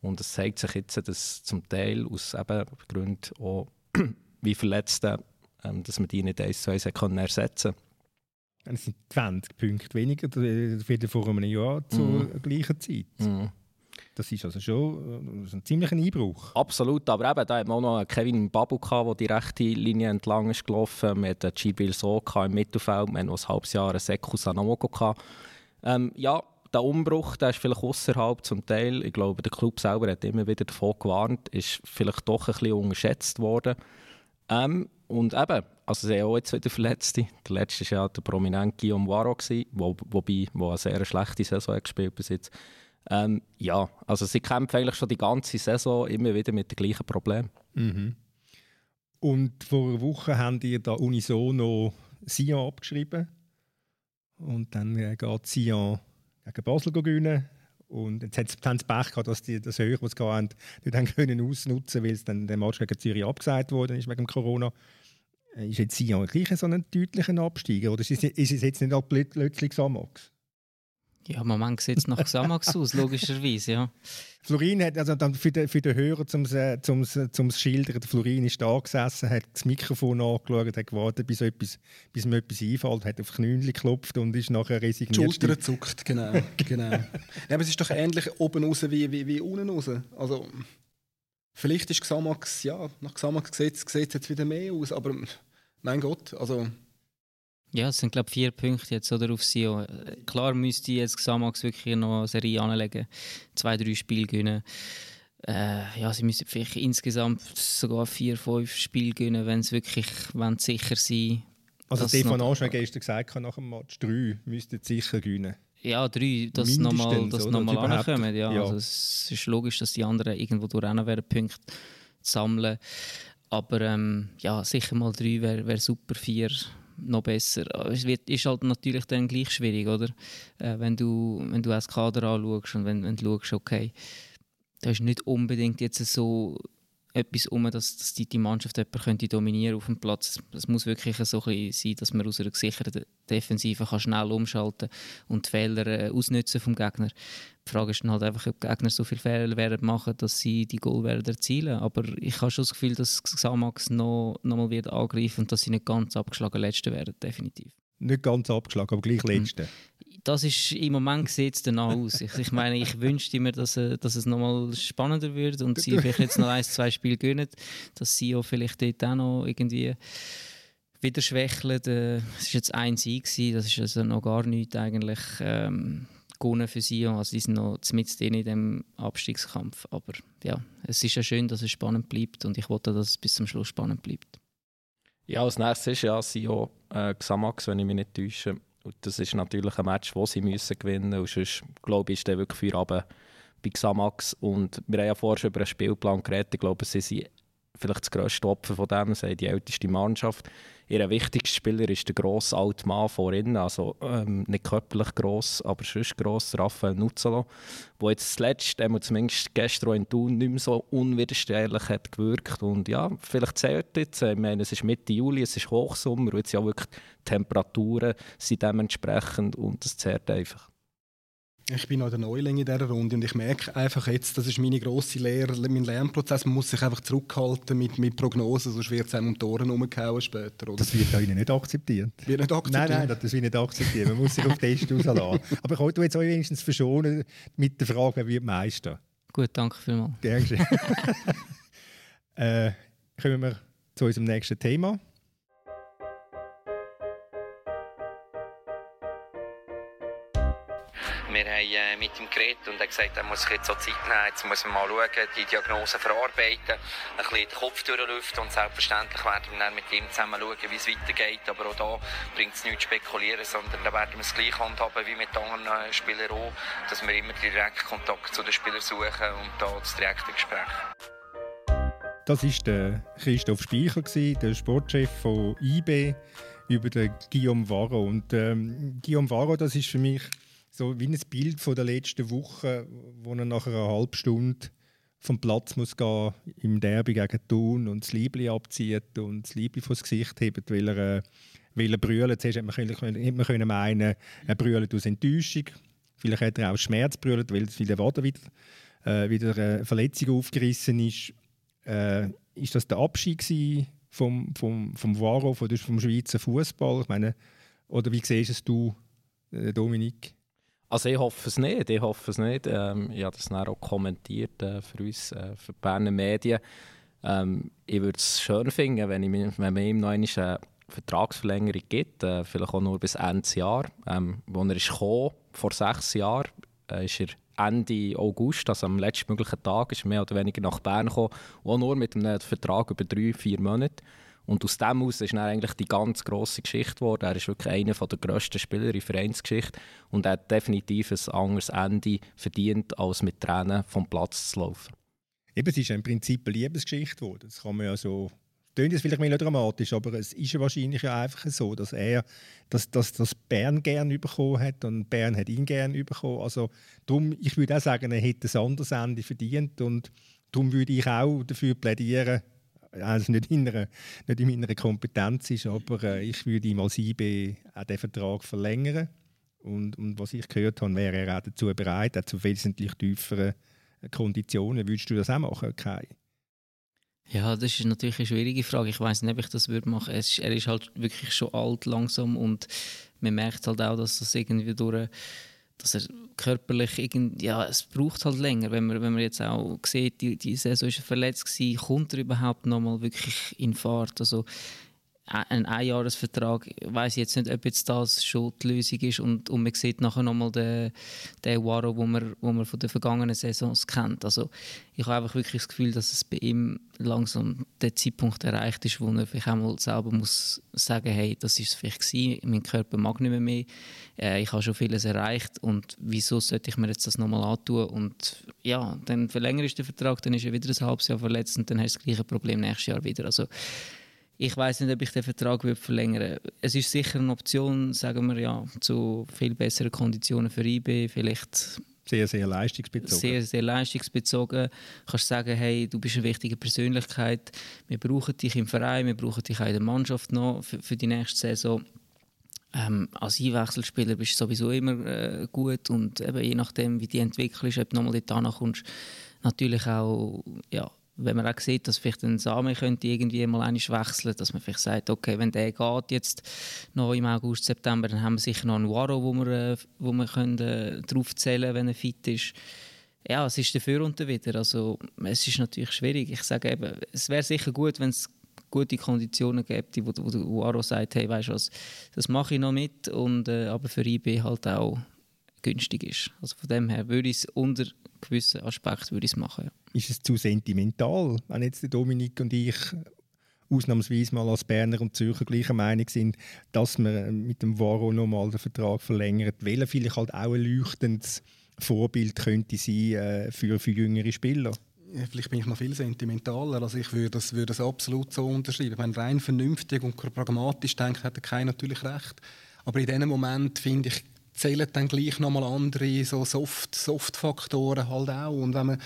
Und es zeigt sich jetzt, dass zum Teil aus eben Gründen auch wie Verletzte, ähm, dass man die nicht eins zu eins ersetzen konnte. Es sind 20 Punkte weniger, wieder vor einem Jahr zur mm. gleichen Zeit. Mm. Das ist also schon äh, ein ziemlicher Einbruch. Absolut, aber eben, da hat man auch noch Kevin Babu, der die rechte Linie entlang ist gelaufen. Man hatte Gibil So im Mittelfeld, man noch ein halbes Jahr einen Seku Sanogo. Ähm, ja, der Umbruch, der ist vielleicht außerhalb zum Teil. Ich glaube, der Club selber hat immer wieder davon gewarnt, ist vielleicht doch ein bisschen unterschätzt worden. Ähm, und eben, also sie haben auch jetzt wieder Verletzte. Der letzte war ja der prominente Guillaume Waro, wo, wobei wo eine sehr schlechte Saison gespielt bis. Ähm, ja, also sie kämpfen eigentlich schon die ganze Saison immer wieder mit den gleichen Problemen. Mhm. Und vor einer Woche haben die da unisono Sion abgeschrieben. Und dann äh, geht Sion gegen Basel gewinnen. Und jetzt haben sie Pech gehabt, dass die das Höher, was sie haben, nicht haben können weil es dann der Match gegen Zürich abgesagt wurde wegen Corona. Äh, ist jetzt Sion gleich so ein deutlicher Absteiger? Oder ist es, ist es jetzt nicht plötzlich so, Max? Ja, im Moment sieht es nach Xamax aus, logischerweise, ja. Florin hat, also dann für den, für den Hörer zum, zum, zum Schildern, der Florin ist da gesessen, hat das Mikrofon angeschaut, hat gewartet, bis, etwas, bis ihm etwas einfällt, hat auf Knöchel geklopft und ist nachher resigniert. Die Schulter zuckt, genau. genau. ja, aber es ist doch ähnlich oben raus wie, wie, wie unten raus. Also, vielleicht ist Xamax, ja, nach Xamax sieht es jetzt wieder mehr aus, aber mein Gott, also ja, es sind glaube vier Punkte jetzt oder auf Sio. Klar müsste jetzt Xamax wirklich noch eine Serie anlegen, zwei, drei Spiele gewinnen. Äh, ja, sie müssen vielleicht insgesamt sogar vier, fünf Spiele gewinnen, wenn sie wirklich wenn sie sicher sein. Also Stefan Anschweg gestern gesagt nach dem Match, drei müssten sicher gewinnen. Ja, drei, dass nochmal noch ankommen. Ja, ja. Also es ist logisch, dass die anderen irgendwo durchrennen werden, Punkte sammeln. Aber ähm, ja, sicher mal drei wäre wär super, vier noch besser. Es wird, ist halt natürlich dann gleich schwierig, oder? Äh, wenn, du, wenn du als Kader anschaust und wenn, wenn du schaust, okay, da ist nicht unbedingt jetzt so etwas um, dass, dass die, die Mannschaft jemand könnte dominieren auf dem Platz. Es muss wirklich so ein sein, dass man aus einer gesicherten Defensive kann schnell umschalten und die Fehler äh, ausnutzen vom Gegner. Die Frage ist dann halt einfach, ob die Gegner so viele Fehler werden machen, dass sie die Goal werden erzielen. Aber ich habe schon das Gefühl, dass Xamax noch, noch mal wird angreifen und dass sie nicht ganz abgeschlagen Letzte werden, definitiv. Nicht ganz abgeschlagen, aber gleich mhm. Das ist im Moment sieht es danach aus. Ich, ich, meine, ich wünschte mir, dass, äh, dass es noch mal spannender wird und sie vielleicht jetzt noch ein, zwei Spiele gewinnen, dass sie auch vielleicht dort auch noch irgendwie wieder schwächeln. Äh, es war jetzt ein Sieg, das ist also noch gar nichts eigentlich. Ähm, gewonnen für sie. Also sie sind noch mit in dem Abstiegskampf. Aber ja, es ist ja schön, dass es spannend bleibt und ich wollte, dass es bis zum Schluss spannend bleibt. Ja, als nächstes ist ja Sio äh, Xamax, wenn ich mich nicht täusche. Und das ist natürlich ein Match, das sie müssen gewinnen müssen. Sonst, glaube ich, ist der wirklich für bei Xamax. Und wir haben ja vorher schon über einen Spielplan geredet. Ich glaube, sie sind vielleicht das grösste Opfer von dem, sie die älteste Mannschaft. Ihr wichtigster Spieler ist der grosse alte Mann vorhin, also ähm, nicht körperlich gross, aber sonst gross, Raphael Nuzzolo, der jetzt zuletzt, ähm, zumindest gestern in Thun, nicht mehr so unwiderstehlich hat gewirkt. Und ja, vielleicht zählt jetzt, ich meine, es ist Mitte Juli, es ist Hochsommer und jetzt ja wirklich die Temperaturen sind dementsprechend und es zählt einfach. Ich bin noch der Neuling in dieser Runde und ich merke einfach jetzt, das ist meine grosse Lehre, mein Lernprozess, man muss sich einfach zurückhalten mit, mit Prognosen, sonst wird es einem um die Ohren umgehauen später. Oder? Das wird Ihnen nicht akzeptiert. Wird nicht akzeptiert? Nein, nein, das wird nicht akzeptiert. Man muss sich auf den Test rauslassen. Aber ich wollte jetzt euch wenigstens verschonen mit der Frage, wer wird Meister? Gut, danke vielmals. Gerne äh, kommen wir zu unserem nächsten Thema. Haben äh, mit ihm geredet und er gesagt, er muss sich jetzt so Zeit nehmen, jetzt muss man mal schauen, die Diagnose verarbeiten, ein bisschen den Kopf durchlüften und selbstverständlich werden wir dann mit ihm zusammen schauen, wie es weitergeht. Aber auch da bringt es nichts spekulieren, sondern da werden wir es gleich handhaben wie mit anderen äh, Spielern auch, dass wir immer direkt Kontakt zu den Spielern suchen und da das direkte Gespräch. Das war der Christoph Speicher, der Sportchef von IB, über den Guillaume Varro. Und ähm, Guillaume Varro, das ist für mich so wie ein Bild von der letzten Woche, wo er nach einer halben Stunde vom Platz muss gehen, im Derby gegen Thun und das Liebli abzieht und das Liebli vor das Gesicht hebt, weil er, äh, weil er brüllt. Zuerst hätte man, können, hätte man können meinen, er brüllt aus Enttäuschung. Vielleicht hat er auch Schmerz brüllt, weil es wieder wieder, äh, wieder eine Verletzung aufgerissen ist. Äh, ist das der Abschied vom, vom, vom Varo, vom, Schweizer Fußball? Oder wie siehst es du, äh, Dominik? Also ich hoffe es nicht, ich hoffe es nicht. Ähm, ich habe das dann auch kommentiert äh, für uns, äh, für die Berner Medien. Ähm, ich würde es schön finden, wenn, ich, wenn man ihm noch eine Vertragsverlängerung gibt, äh, vielleicht auch nur bis Ende Jahr. Ähm, wo er ist gekommen, vor sechs Jahren, äh, ist er Ende August, also am letztmöglichen Tag, ist er mehr oder weniger nach Bern gekommen, auch nur mit einem Vertrag über drei, vier Monate. Und aus dem heraus ist dann eigentlich die ganz grosse Geschichte geworden. Er ist wirklich einer der grössten Spieler in Vereinsgeschichte und er hat definitiv ein anderes Ende verdient, als mit Tränen vom Platz zu laufen. Eben, es ist im Prinzip eine Liebesgeschichte geworden. Das kann man ja so klingt jetzt vielleicht melodramatisch, aber es ist ja wahrscheinlich einfach so, dass er dass, dass, dass Bern gern bekommen hat und Bern hat ihn gern bekommen. Also darum, ich würde auch sagen, er hätte ein anderes Ende verdient und darum würde ich auch dafür plädieren, also nicht in, einer, nicht in meiner Kompetenz ist, aber äh, ich würde ihm als IB auch den Vertrag verlängern Und, und was ich gehört habe, wäre er auch dazu bereit, auch zu wesentlich tieferen Konditionen. Würdest du das auch machen, Kai? Ja, das ist natürlich eine schwierige Frage. Ich weiß nicht, ob ich das würde machen. Es er ist halt wirklich schon alt langsam und man merkt halt auch, dass das irgendwie durch dass er körperlich irgend, ja, es braucht halt länger, wenn man, wenn man jetzt auch sieht, die, die Saison ist verletzt gewesen, kommt er überhaupt noch mal wirklich in Fahrt, also ein Einjahresvertrag, ich weiß jetzt nicht, ob jetzt das schon die Lösung ist und, und man sieht nachher nochmal den, den Waro, wo man, wo man von den vergangenen Saisons kennt. Also ich habe einfach wirklich das Gefühl, dass es bei ihm langsam der Zeitpunkt erreicht ist, wo er vielleicht einmal selber muss sagen, hey, das ist es vielleicht gewesen, mein Körper mag nicht mehr, mehr. Äh, ich habe schon vieles erreicht und wieso sollte ich mir jetzt das nochmal antun und ja, dann verlängerst du den Vertrag, dann ist er wieder ein halbes Jahr verletzt und dann hast du das gleiche Problem nächstes Jahr wieder. Also ich weiß nicht, ob ich den Vertrag verlängern würde. Es ist sicher eine Option, sagen wir ja, zu viel besseren Konditionen für IB, vielleicht sehr, sehr leistungsbezogen. Sehr, sehr leistungsbezogen. Du kannst sagen, hey, du bist eine wichtige Persönlichkeit, wir brauchen dich im Verein, wir brauchen dich auch in der Mannschaft noch für, für die nächste Saison. Ähm, als Einwechselspieler bist du sowieso immer äh, gut und eben je nachdem, wie die Entwicklung ist, ob du nochmal dort kommst, natürlich auch ja, wenn man auch sieht, dass vielleicht ein Samen könnte irgendwie mal wechseln, dass man vielleicht sagt, okay, wenn der geht jetzt noch im August, September, dann haben wir sicher noch einen Waro, wo wir, äh, wo wir können, äh, drauf zählen wenn er fit ist. Ja, es ist dafür und wieder. Also es ist natürlich schwierig. Ich sage eben, es wäre sicher gut, wenn es gute Konditionen gibt, wo, wo Waro sagt, hey, weißt du was, das mache ich noch mit, und, äh, aber für IB halt auch günstig ist. Also von dem her würde ich es unter gewissen Aspekten machen. Ja ist es zu sentimental, wenn jetzt der Dominik und ich ausnahmsweise mal als Berner und Zürcher gleicher Meinung sind, dass man mit dem Varo nochmal den Vertrag verlängert, weil vielleicht halt auch ein leuchtendes Vorbild könnte sein äh, für, für jüngere Spieler. Vielleicht bin ich noch viel sentimentaler. Also ich würde das, würde das absolut so unterschreiben. Wenn rein vernünftig und pragmatisch denkt, hat er kein natürlich recht. Aber in diesem Moment finde ich, zählen dann gleich nochmal andere so Soft-Faktoren halt auch. Und wenn man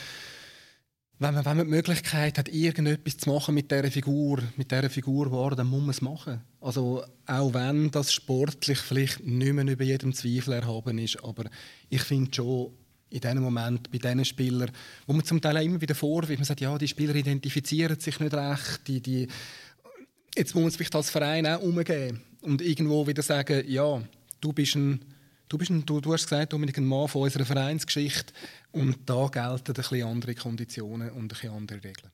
wenn man, wenn man die Möglichkeit hat, irgendetwas zu machen mit dieser Figur, mit dieser Figur war, dann muss man es machen. Also auch wenn das sportlich vielleicht nicht mehr über jedem Zweifel erhaben ist, aber ich finde schon, in diesem Moment bei diesen Spielern, wo man zum Teil auch immer wieder vorwirft, man sagt, ja, die Spieler identifizieren sich nicht recht, die, die jetzt muss man es vielleicht als Verein auch umgehen und irgendwo wieder sagen, ja, du bist ein Du, bist ein, du, du hast gesagt, Dominik, ein Mann von unserer Vereinsgeschichte. Und da gelten ein bisschen andere Konditionen und ein bisschen andere Regeln.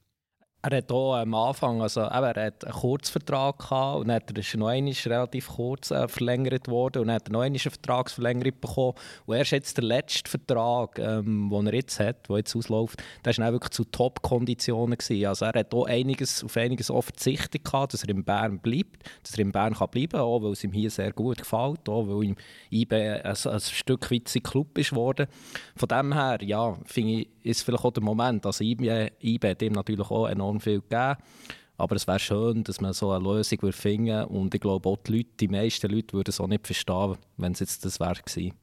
Er hat auch am Anfang, also eben, er hat einen Kurzvertrag gehabt und dann ist er noch einmal relativ kurz äh, verlängert worden und dann hat er noch einmal eine Vertragsverlängerung bekommen. Und erst jetzt der letzte Vertrag, ähm, den er jetzt hat, der jetzt ausläuft, der war wirklich zu Top-Konditionen. Also er hat auch einiges, auf einiges auch verzichtet gehabt, dass er in Bern bleibt, dass er in Bern kann bleiben kann, auch weil es ihm hier sehr gut gefällt, auch weil ihm IB ein, ein Stück weit sein Club ist worden. Von dem her, ja, finde ich, ist vielleicht auch der Moment, also IB, IB ihm natürlich auch enorm enorm viel gegeben. Aber es wäre schön, dass man so eine Lösung finden würde. Und ich glaube, auch die, Leute, die meisten Leute würden es auch nicht verstehen, wenn es jetzt das wäre gewesen.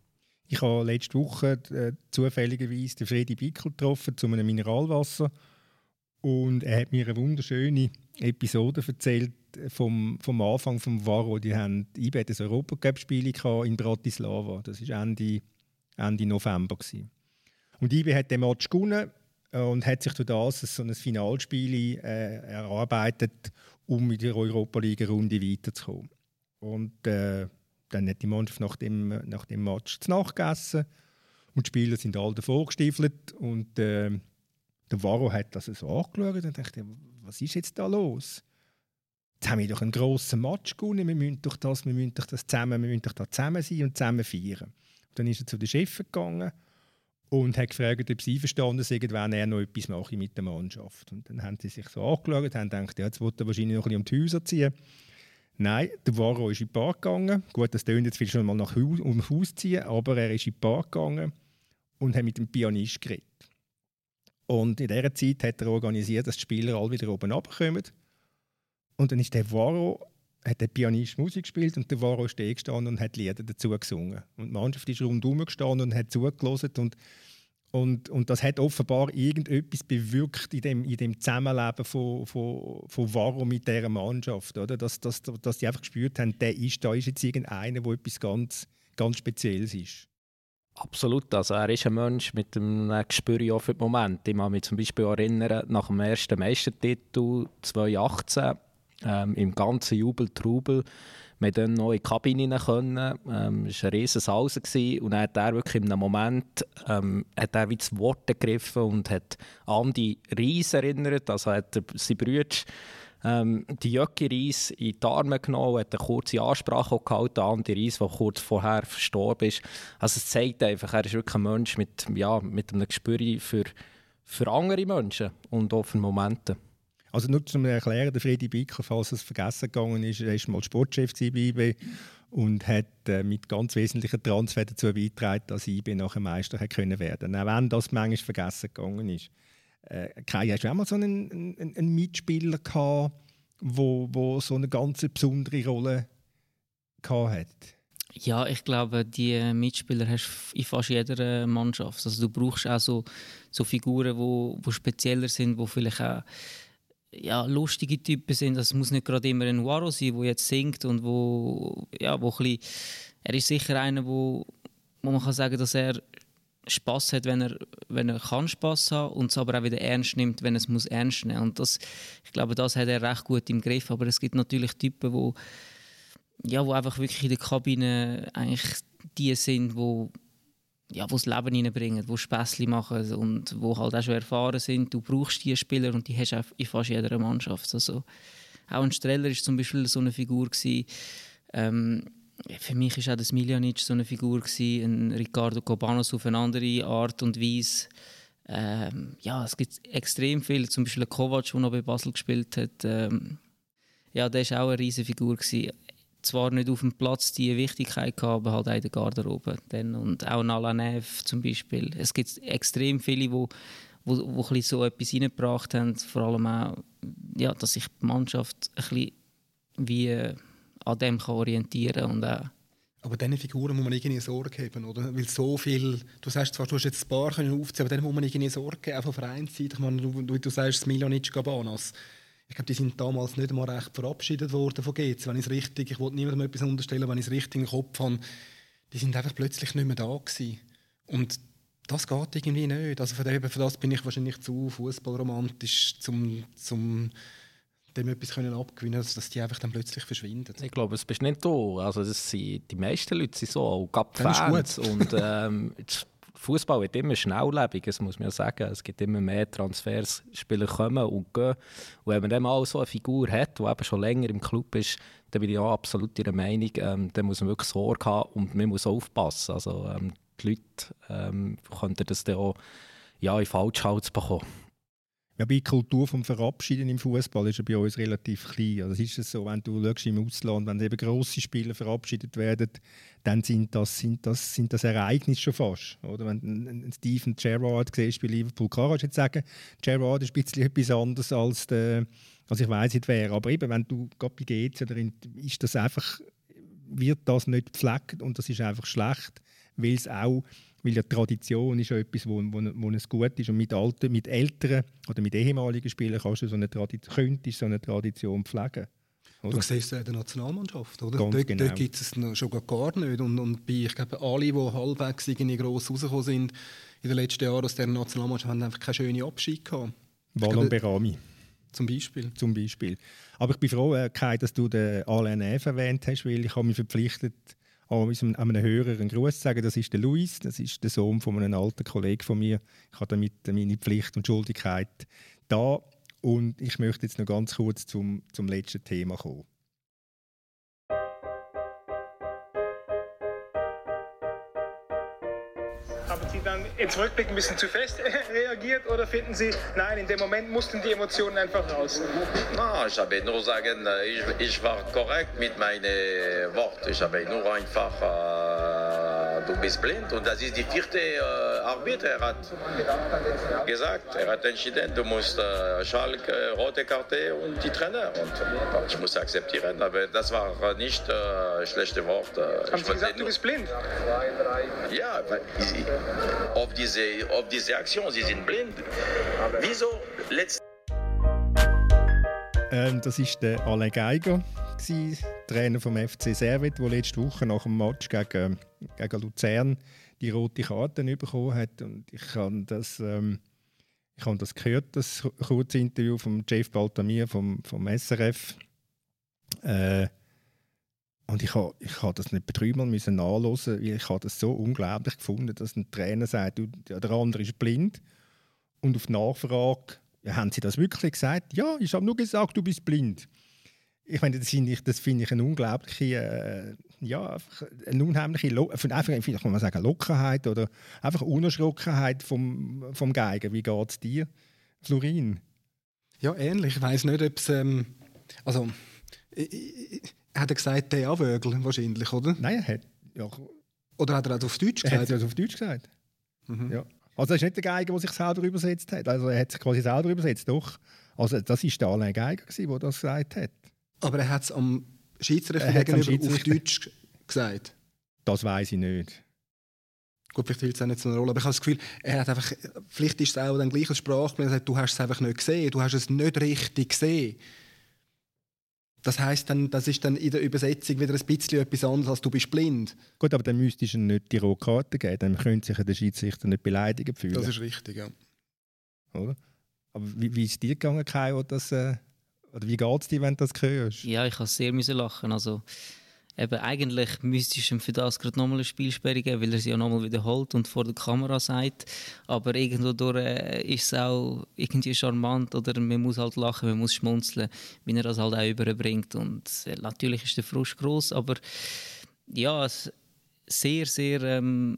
Ich habe letzte Woche äh, zufälligerweise den Freddy Bickel getroffen zu einem Mineralwasser. Und er hat mir eine wunderschöne Episode erzählt vom, vom Anfang vom Varo. Die haben IBE das Europacup-Spiel in Bratislava. Das war Ende, Ende November. Gewesen. Und IBE hat den Match gewonnen und hat sich durch das so ein Finalspiel äh, erarbeitet, um in der Europa League Runde weiterzukommen. Und äh, dann hat die Mannschaft nach dem, nach dem Match zu Nacht gegessen und die Spieler sind alle davor gestiefelt und äh, der Varo hat das so angeschaut und dachte, was ist jetzt da los? Jetzt haben wir doch einen grossen Match gewonnen, wir müssen doch das, wir müssen doch das zusammen, wir müssen doch da zusammen sein und zusammen feiern. Und dann ist er zu den Chefs gegangen und hat gefragt, ob sie einverstanden sind, wenn er noch etwas mache mit der Mannschaft. Und dann haben sie sich so angeschaut, haben gedacht, ja, jetzt wird er wahrscheinlich noch ein bisschen um die Häuser ziehen. Nein, der Varro ist in den Park gegangen. Gut, das tönt jetzt vielleicht schon mal nach Haus, um Haus ziehen, aber er ist in den Park gegangen und hat mit dem Pianist geredet. Und in dieser Zeit hat er organisiert, dass die Spieler alle wieder oben runterkommen. Und dann ist der Varro hat der Pianist Musik gespielt und der Varo ist gestanden und hat Lieder dazu gesungen. Und die Mannschaft ist rundherum gestanden und hat zugelassen und, und, und das hat offenbar irgendetwas bewirkt in dem, in dem Zusammenleben von, von, von Varo mit dieser Mannschaft. Oder? Dass, dass, dass die einfach gespürt haben, der ist, da ist jetzt irgendeiner, der etwas ganz ganz Spezielles ist. Absolut, also er ist ein Mensch mit einem Gespür auch für den Moment. Ich kann mich zum Beispiel erinnern, nach dem ersten Meistertitel 2018, ähm, im ganzen Jubel, Trubel, wir dann noch in die Kabine können. Ähm, es war ein riesen Salsa und dann hat er wirklich in einem Moment ähm, hat er wie das Wort gegriffen und hat an die Reis erinnert, also hat er seine Brüder ähm, die Jöcki Reis in die Arme genommen, hat eine kurze Ansprache gehalten an die Reis, der kurz vorher verstorben ist. Also es zeigt einfach, er ist wirklich ein Mensch mit, ja, mit einem Gespür für, für andere Menschen und auch für Momente. Also nur zum Erklären, der Freddy Bicker, falls es vergessen gegangen ist, er ist mal Sportchef bei IB und hat äh, mit ganz wesentlichen Transfer dazu beigetragen, dass IB nachher Meister hat können werden. Auch wenn das manchmal vergessen gegangen ist. Äh, Kai, hast du auch mal so einen, einen, einen Mitspieler gehabt, wo, wo so eine ganz besondere Rolle hat? Ja, ich glaube, die Mitspieler hast du in fast jeder Mannschaft. Also du brauchst auch so, so Figuren, die wo, wo spezieller sind, die vielleicht auch ja, lustige Typen sind. Also es muss nicht gerade immer ein Waro sein, der jetzt singt und wo, ja, wo bisschen, er ist sicher einer, wo, wo man kann sagen, dass er Spaß hat, wenn er, wenn er kann Spaß haben und es aber auch wieder ernst nimmt, wenn es muss ernst nehmen. Und das, ich glaube, das hat er recht gut im Griff. Aber es gibt natürlich Typen, wo, ja, wo einfach wirklich in der Kabine eigentlich die sind, wo ja, wo das Leben reinbringen, wo Späßchen machen und wo halt auch schon erfahren sind. Du brauchst diese Spieler und die hast du in fast jeder Mannschaft. Also, auch ein Streller war zum Beispiel so eine Figur. Gewesen. Ähm, für mich war auch das Miljanic so eine Figur, gewesen, ein Ricardo Cobanos auf eine andere Art und Weise. Ähm, ja, es gibt extrem viele, zum Beispiel Kovac, der noch bei Basel gespielt hat. Ähm, ja, der war auch eine riesige Figur. Gewesen. Zwar nicht auf dem Platz die Wichtigkeit gehabt, aber halt auch in der Garderobe. Dann. Und auch Nalanev zum Beispiel. Es gibt extrem viele, die wo, wo, wo so etwas reingebracht haben. Vor allem auch, ja, dass sich die Mannschaft ein bisschen wie äh, an dem kann orientieren auch aber diesen Figuren muss man irgendwie Sorge haben, oder? Weil so viel, du sagst zwar, du hast jetzt ein paar aufzählen, aber denen muss man irgendwie Sorge haben, auch von Vereinsseite. Ich meine, du, du, sagst Miljonic Gabanas. Ich glaube, die sind damals nicht einmal recht verabschiedet worden von GC. Wenn ich richtig, ich wollte niemandem etwas unterstellen, wenn ich es richtig im Kopf habe, die sind einfach plötzlich nicht mehr da gewesen. Und das geht irgendwie nicht. Also für, das bin ich wahrscheinlich zu fußballromantisch, zum, zum dem etwas können abgewinnen können, dass die einfach dann plötzlich verschwinden. Ich glaube, es bist nicht du. Also das sind, die meisten Leute sind so, auch Fans. Und ähm, Fußball wird immer schnelllebig, das muss man sagen. Es gibt immer mehr Transfers, Spieler kommen und gehen. Und wenn man dann mal so eine Figur hat, die eben schon länger im Club ist, dann bin ich auch absolut ihrer Meinung, ähm, dann muss man wirklich Sorge haben und man muss aufpassen. Also ähm, die Leute ähm, könnten das dann auch ja, in Falschhals bekommen. Ja, bei Kultur vom Verabschieden im Fußball ist er bei uns relativ klein. Also ist es so, wenn du im Ausland, wenn eben grosse Spieler verabschiedet werden, dann sind das, sind das, sind das Ereignisse schon fast. Oder wenn Steven Gerrard siehst bei Liverpool, kannst du jetzt sagen, Gerrard ist ein bisschen etwas anderes als, der, als ich weiß nicht wer. Aber eben, wenn du gerade bei GC oder in, ist das einfach, wird das nicht gepflegt und das ist einfach schlecht, weil es auch weil ja Tradition ist ja etwas, wo, wo, wo es gut ist. Und mit, alten, mit älteren oder mit ehemaligen Spielern kannst du so eine, Tradition, könntest so eine Tradition pflegen. Oder? Du siehst es ja in der Nationalmannschaft, oder? Ganz dort, genau. dort gibt es schon gar nicht. Und, und bei, ich glaube, alle, die halbwegs irgendwie gross rausgekommen sind in den letzten Jahren aus der Nationalmannschaft, haben einfach keine schönen Abschied gehabt. Wallon Berami. Zum Beispiel. Zum Beispiel. Aber ich bin froh, äh, Kai, dass du den Alain Neff erwähnt hast, weil ich habe mich verpflichtet, an einem Hörer einen Gruß sagen. Das ist der Luis, das ist der Sohn von einem alten Kollegen von mir. Ich habe damit meine Pflicht und Schuldigkeit da. Und ich möchte jetzt noch ganz kurz zum, zum letzten Thema kommen. Dann jetzt Rückblick ein bisschen zu fest reagiert oder finden Sie, nein, in dem Moment mussten die Emotionen einfach raus? Na, ich habe nur sagen, ich, ich war korrekt mit meinen Worten. Ich habe nur einfach, äh, du bist blind und das ist die vierte äh, Arbiter. Er hat gesagt, er hat entschieden, du musst äh, Schalke, rote Karte und die Trainer. Und ich muss akzeptieren, aber das war nicht äh, schlechte Worte. Haben Sie gesagt, du bist blind? Ja, auf diese, auf diese Aktion, sie sind blind. Wieso letzte ähm, das ist der Alain Geiger, gewesen, Trainer vom FC Servet, der letzte Woche nach dem Match gegen, gegen Luzern die rote Karte bekommen hat. Und ich habe das, ähm, ich habe das gehört, das kurze Interview von Jeff Baltamir vom, vom SRF. Äh, und ich habe ich ha das nicht dreimal müssen nachhören, weil ich habe das so unglaublich gefunden, dass ein Trainer sagt, der andere ist blind. Und auf Nachfrage, ja, haben Sie das wirklich gesagt? Ja, ich habe nur gesagt, du bist blind. Ich meine, das finde ich, das find ich eine unglaubliche, äh, ja, eine unheimliche, einfach, vielleicht kann man sagen, Lockerheit oder einfach Unerschrockenheit vom, vom Geigen. Wie geht es dir, Florin? Ja, ähnlich. Ich weiß nicht, ob es, ähm, also, hat er gesagt, der Anwögel wahrscheinlich, oder? Nein, er hat, ja. Oder hat er das auf Deutsch gesagt? Er hat es auf Deutsch gesagt. Mhm. Ja. Also, es ist nicht der Geiger, der sich selber übersetzt hat. Also, er hat sich quasi selber übersetzt, doch. Also, das war der Alain Geiger, der das gesagt hat. Aber er hat es am Schiedsrichter gegenüber auf Deutsch gesagt? Das weiß ich nicht. Gut, vielleicht spielt es auch nicht so eine Rolle, aber ich habe das Gefühl, er hat einfach, vielleicht ist es auch dann gleich als Sprachbild, er sagt, du hast es einfach nicht gesehen, du hast es nicht richtig gesehen. Das heißt dann, das ist dann in der Übersetzung wieder ein bisschen etwas anderes, als du bist blind. Gut, aber dann müsstest du nicht die rote Karte geben, dann könnte sich der Schiedsrichter nicht beleidigt fühlen. Das ist richtig, ja. Oder? Aber wie, wie ist es dir gegangen, Kai, das, äh, oder wie geht es dir, wenn du das hörst? Ja, ich habe sehr müssen lachen. Also, eben, eigentlich müsstest du ihm für das gerade nochmal eine Spielsperre geben, weil er sie ja nochmal wiederholt und vor der Kamera sagt. Aber irgendwo äh, ist es auch irgendwie charmant oder man muss halt lachen, man muss schmunzeln, wie er das halt auch überbringt. Und äh, natürlich ist der Frust groß, aber ja, sehr, sehr, ähm,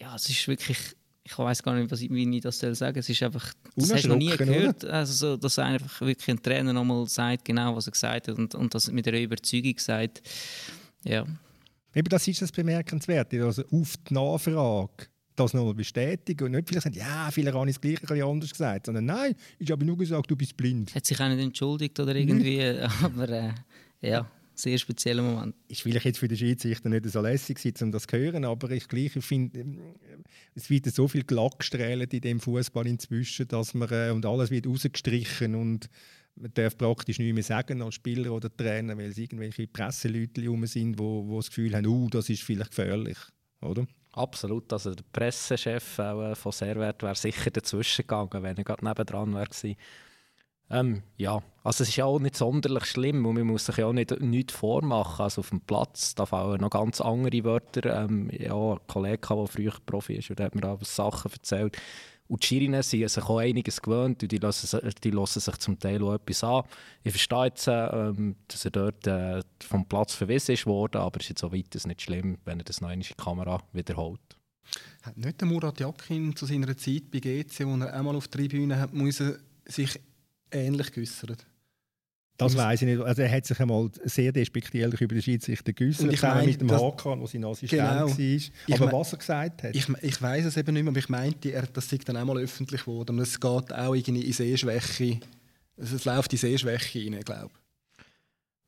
ja, es ist wirklich ich weiß gar nicht, was ich, wie ich das soll sagen Es ist einfach, das hast du noch nie gehört, also so, dass einfach wirklich ein Trainer nochmal sagt, genau was er gesagt hat und, und das mit einer Überzeugung sagt. Ja. Eben das ist das Bemerkenswerte, also auf die Nachfrage das nochmal bestätigen und nicht vielleicht sagen, ja, viele haben das Gleiche ein anders gesagt, sondern nein, ich habe nur gesagt, du bist blind. Hat sich auch nicht entschuldigt oder irgendwie, aber äh, ja sehr spezieller Moment. Ist vielleicht jetzt für den Schiedsrichter nicht so lässig um das zu hören, aber ich gleich finde, ähm, es wird so viel Glackstrahlen in dem Fußball inzwischen, dass man äh, und alles wird rausgestrichen und man darf praktisch nichts mehr sagen als Spieler oder Trainer, weil es irgendwelche Presseleute herum sind, wo, wo das Gefühl haben, uh, das ist vielleicht gefährlich, oder? Absolut, also der Pressechef äh, von Servet wäre sicher dazwischen gegangen, wenn er gerade nebendran wäre ähm, ja, also es ist ja auch nicht sonderlich schlimm und man muss sich ja auch nicht nichts vormachen. Also auf dem Platz da fallen noch ganz andere Wörter. Ähm, ja, ein Kollege, der früher Profi ist, der hat mir auch Sachen erzählt. Und die Schirinen sind sich auch einiges gewöhnt und die lassen, die lassen sich zum Teil auch etwas an. Ich verstehe jetzt, ähm, dass er dort äh, vom Platz verwiesen ist aber es ist jetzt so weit nicht schlimm, wenn er das noch in die Kamera wiederholt. Hat nicht der Murat Yakin zu seiner Zeit bei GC, wo er einmal auf der Tribüne hat, musste sich ähnlich geäußert. Das weiß ich nicht. Also er hat sich einmal sehr despektierlich über den Schiedsrichter geäußert, ich mein, mit dem das, Hakan, wo sein Assistent genau, war. Aber mein, was er gesagt hat? Ich, ich weiß es eben nicht mehr, aber ich meinte, er, das sei dann einmal öffentlich geworden. Und es geht auch irgendwie in Sehschwäche. Also es läuft in Sehschwäche rein, glaube ich.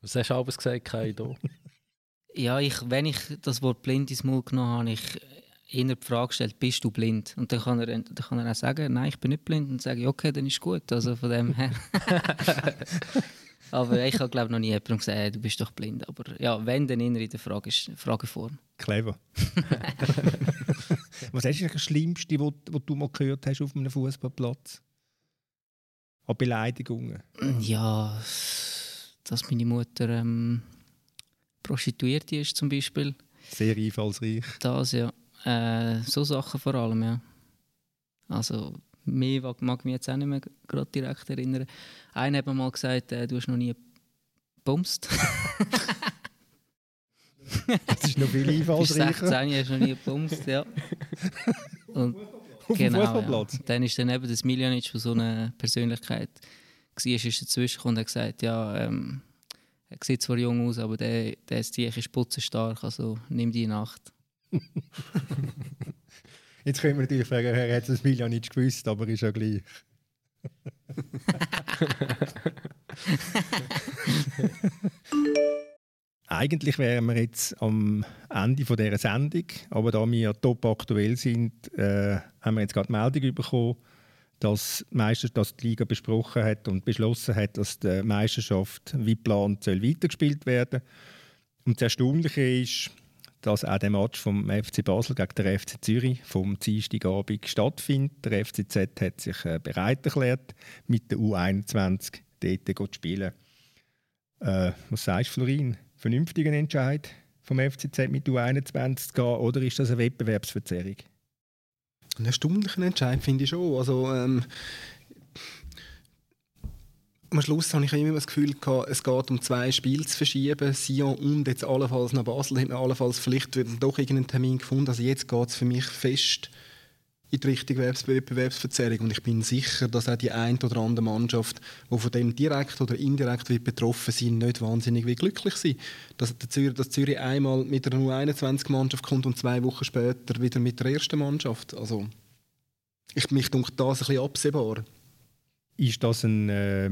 Was hast du alles gesagt, Kaido? ja, ich, wenn ich das Wort blind ins Mund genommen habe, ich eher die Frage gestellt, bist du blind? Und dann kann er, dann kann er auch sagen, nein, ich bin nicht blind. Und dann sage ich, okay, dann ist gut. Also von dem her. Aber ich habe glaube noch nie jemandem gesagt, hey, du bist doch blind. Aber ja, wenn, dann in der Frage Frageform. Clever. Was ist das Schlimmste, was du mal gehört hast auf einem Fußballplatz? An Beleidigungen? Ja, dass meine Mutter ähm, Prostituierte ist zum Beispiel. Sehr einfallsreich. Das, ja. Äh, so Sachen vor allem, ja. Also, mehr mag mich jetzt auch nicht mehr gerade direkt erinnern. Einer hat mir mal gesagt, äh, du hast noch nie bumst. das ist noch viel einfallsreicher. 16 hast du noch nie gebumst, ja. Und, Auf genau? Ja. Dann ist dann eben das Miljanic, der so eine Persönlichkeit war, ist dazwischen und hat gesagt, ja, ähm, er sieht zwar jung aus, aber der, der ist, ist putzenstark, also nimm die Nacht. Jetzt können wir natürlich fragen, er hat das Million nicht gewusst, aber ist ja gleich. Eigentlich wären wir jetzt am Ende dieser Sendung, aber da wir top aktuell sind, äh, haben wir jetzt gerade die Meldung bekommen, dass, Meister, dass die Liga besprochen hat und beschlossen hat, dass die Meisterschaft wie geplant soll weitergespielt werden Und das Erstaunliche ist, dass auch der Match vom FC Basel gegen den FC Zürich vom Dienstagabend stattfindet. Der FCZ hat sich äh, bereit erklärt, mit der U21 dort zu spielen. Äh, was sagst du, Florin? Vernünftigen Entscheid vom FCZ mit U21 zu gehen oder ist das eine Wettbewerbsverzerrung? Einen erstaunlichen Entscheid finde ich schon. Also, ähm, am Schluss habe ich immer das Gefühl gehabt, es geht um zwei Spiele zu verschieben. Sion und jetzt allenfalls nach Basel hat man allenfalls vielleicht doch irgendeinen Termin gefunden. Also jetzt geht es für mich fest in die Richtung Wettbewerbsverzerrung. Und ich bin sicher, dass auch die eine oder andere Mannschaft, die von dem direkt oder indirekt wird betroffen sind, nicht wahnsinnig glücklich sind. Dass, Zürich, dass Zürich einmal mit einer U21-Mannschaft kommt und zwei Wochen später wieder mit der ersten Mannschaft. Also, ich, mich denke, das ein bisschen absehbar. Ist das ein, äh,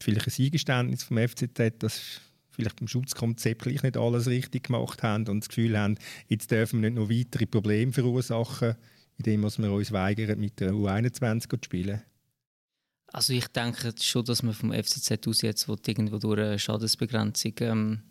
vielleicht ein Eingeständnis vom FCZ, dass vielleicht beim Schutzkonzept gleich nicht alles richtig gemacht haben und das Gefühl haben, jetzt dürfen wir nicht noch weitere Probleme verursachen, indem wir uns weigern, mit der U21 zu spielen? Also ich denke schon, dass man vom FCZ aus jetzt irgendwo durch eine Schadensbegrenzung ähm,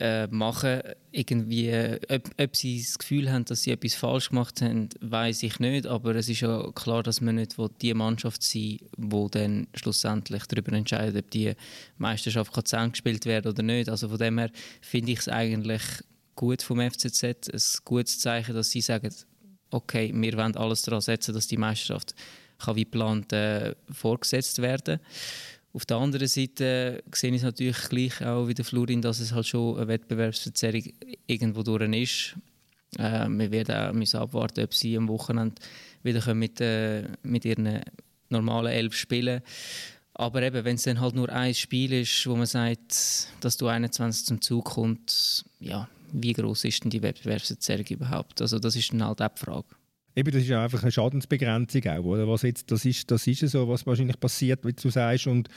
äh, machen. Irgendwie, ob, ob, sie das Gefühl haben, dass sie etwas falsch gemacht haben, weiß ich nicht. Aber es ist ja klar, dass man nicht die Mannschaft sein wo dann schlussendlich darüber entscheidet, ob die Meisterschaft kann gespielt werden oder nicht. Also von dem her finde ich es eigentlich gut vom FCZ, ein gutes Zeichen, dass sie sagen, okay, wir wollen alles daran setzen, dass die Meisterschaft kann wie geplant äh, vorgesetzt werden auf der anderen Seite sehe ich es natürlich gleich auch wie der Florin, dass es halt schon eine Wettbewerbsverzerrung irgendwo durch ist. Äh, wir werden auch müssen abwarten, ob sie am Wochenende wieder mit, äh, mit ihren normalen elf spielen aber eben, wenn es dann halt nur ein Spiel ist, wo man sagt, dass du 21 zum Zug kommt, ja, wie groß ist denn die Wettbewerbsverzerrung überhaupt? Also das ist dann halt auch die Frage. Eben, das ist einfach eine Schadensbegrenzung auch, oder? Was jetzt, das ist, das ist so, was wahrscheinlich passiert, wie du sagst. Und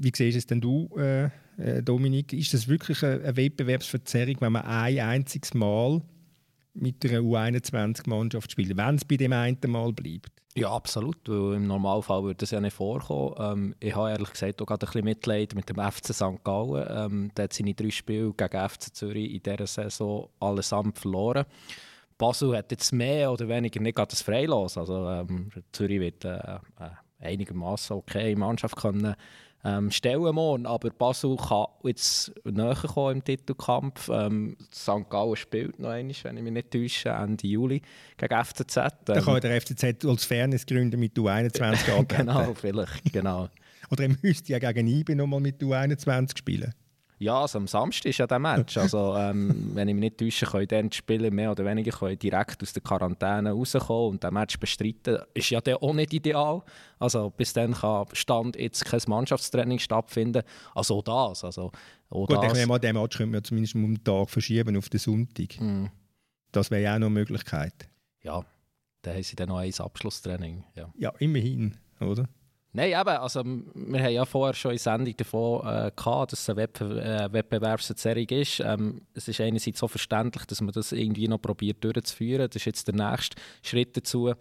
wie siehst es denn du, äh, äh, Dominik? Ist das wirklich eine, eine Wettbewerbsverzerrung, wenn man ein einziges Mal mit einer U21-Mannschaft spielt, wenn es bei dem einen Mal bleibt? Ja, absolut. Weil Im Normalfall würde das ja nicht vorkommen. Ähm, ich habe ehrlich gesagt auch gerade ein bisschen Mitleid mit dem FC St. Gallen. Ähm, der hat seine drei Spiele gegen FC Zürich in dieser Saison allesamt verloren. Basel hat jetzt mehr oder weniger nicht das Freilos. Also ähm, Zürich wird äh, äh, einigermaßen okay Mannschaft können ähm, stellen morgen, aber Basel kann jetzt näher kommen im Titelkampf. Ähm, St. Gallen spielt noch einmal, wenn ich mich nicht täusche, Ende Juli gegen FCZ. Ähm, da kann der FCZ als Fairness gründen mit U21 antreten. genau, vielleicht, genau. Oder er müsste ja gegen IBE nochmal mit U21 spielen. Ja, also am Samstag ist ja der Match. Also, ähm, wenn ich mich nicht täusche, können dann die Spieler mehr oder weniger können direkt aus der Quarantäne rauskommen und den Match bestreiten. Ist ja dann auch nicht ideal. Also, bis dann kann Stand jetzt kein Mannschaftstraining stattfinden. Also das. Also, auch Gut, das. ich mal, den Match könnte man zumindest um den Tag verschieben auf den Sonntag. Mm. Das wäre ja auch noch eine Möglichkeit. Ja, dann haben sie dann noch ein Abschlusstraining. Ja, ja immerhin, oder? Nein, eben, also wir haben ja vorher schon in Sendung davon äh, gehabt, dass es eine Wettbe äh, Wettbewerbsverzerrung ist. Ähm, es ist einerseits so verständlich, dass man das irgendwie noch probiert durchzuführen. Das ist jetzt der nächste Schritt dazu.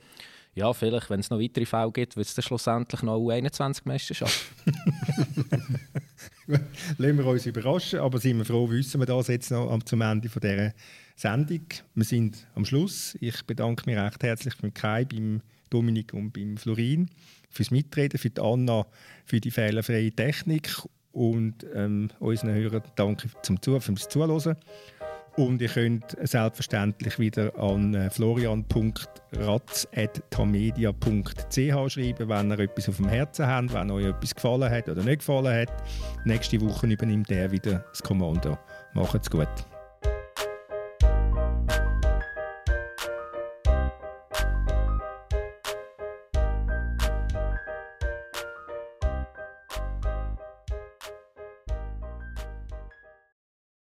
Ja, vielleicht, wenn es noch weitere Fälle gibt, wird es dann schlussendlich noch U21-Meisterschaft. Lassen wir uns überraschen, aber sind wir froh, wissen wir das jetzt noch zum Ende von dieser Sendung. Wir sind am Schluss. Ich bedanke mich recht herzlich beim Kai, beim Dominik und beim Florin fürs Mitreden, für die Anna, für die fehlerfreie Technik und ähm, unseren Hörern danke zum Zu fürs Zuhören. Und ihr könnt selbstverständlich wieder an äh, florian.ratz.tamedia.ch schreiben, wenn ihr etwas auf dem Herzen habt, wenn euch etwas gefallen hat oder nicht gefallen hat. Nächste Woche übernimmt er wieder das Kommando. Macht's gut.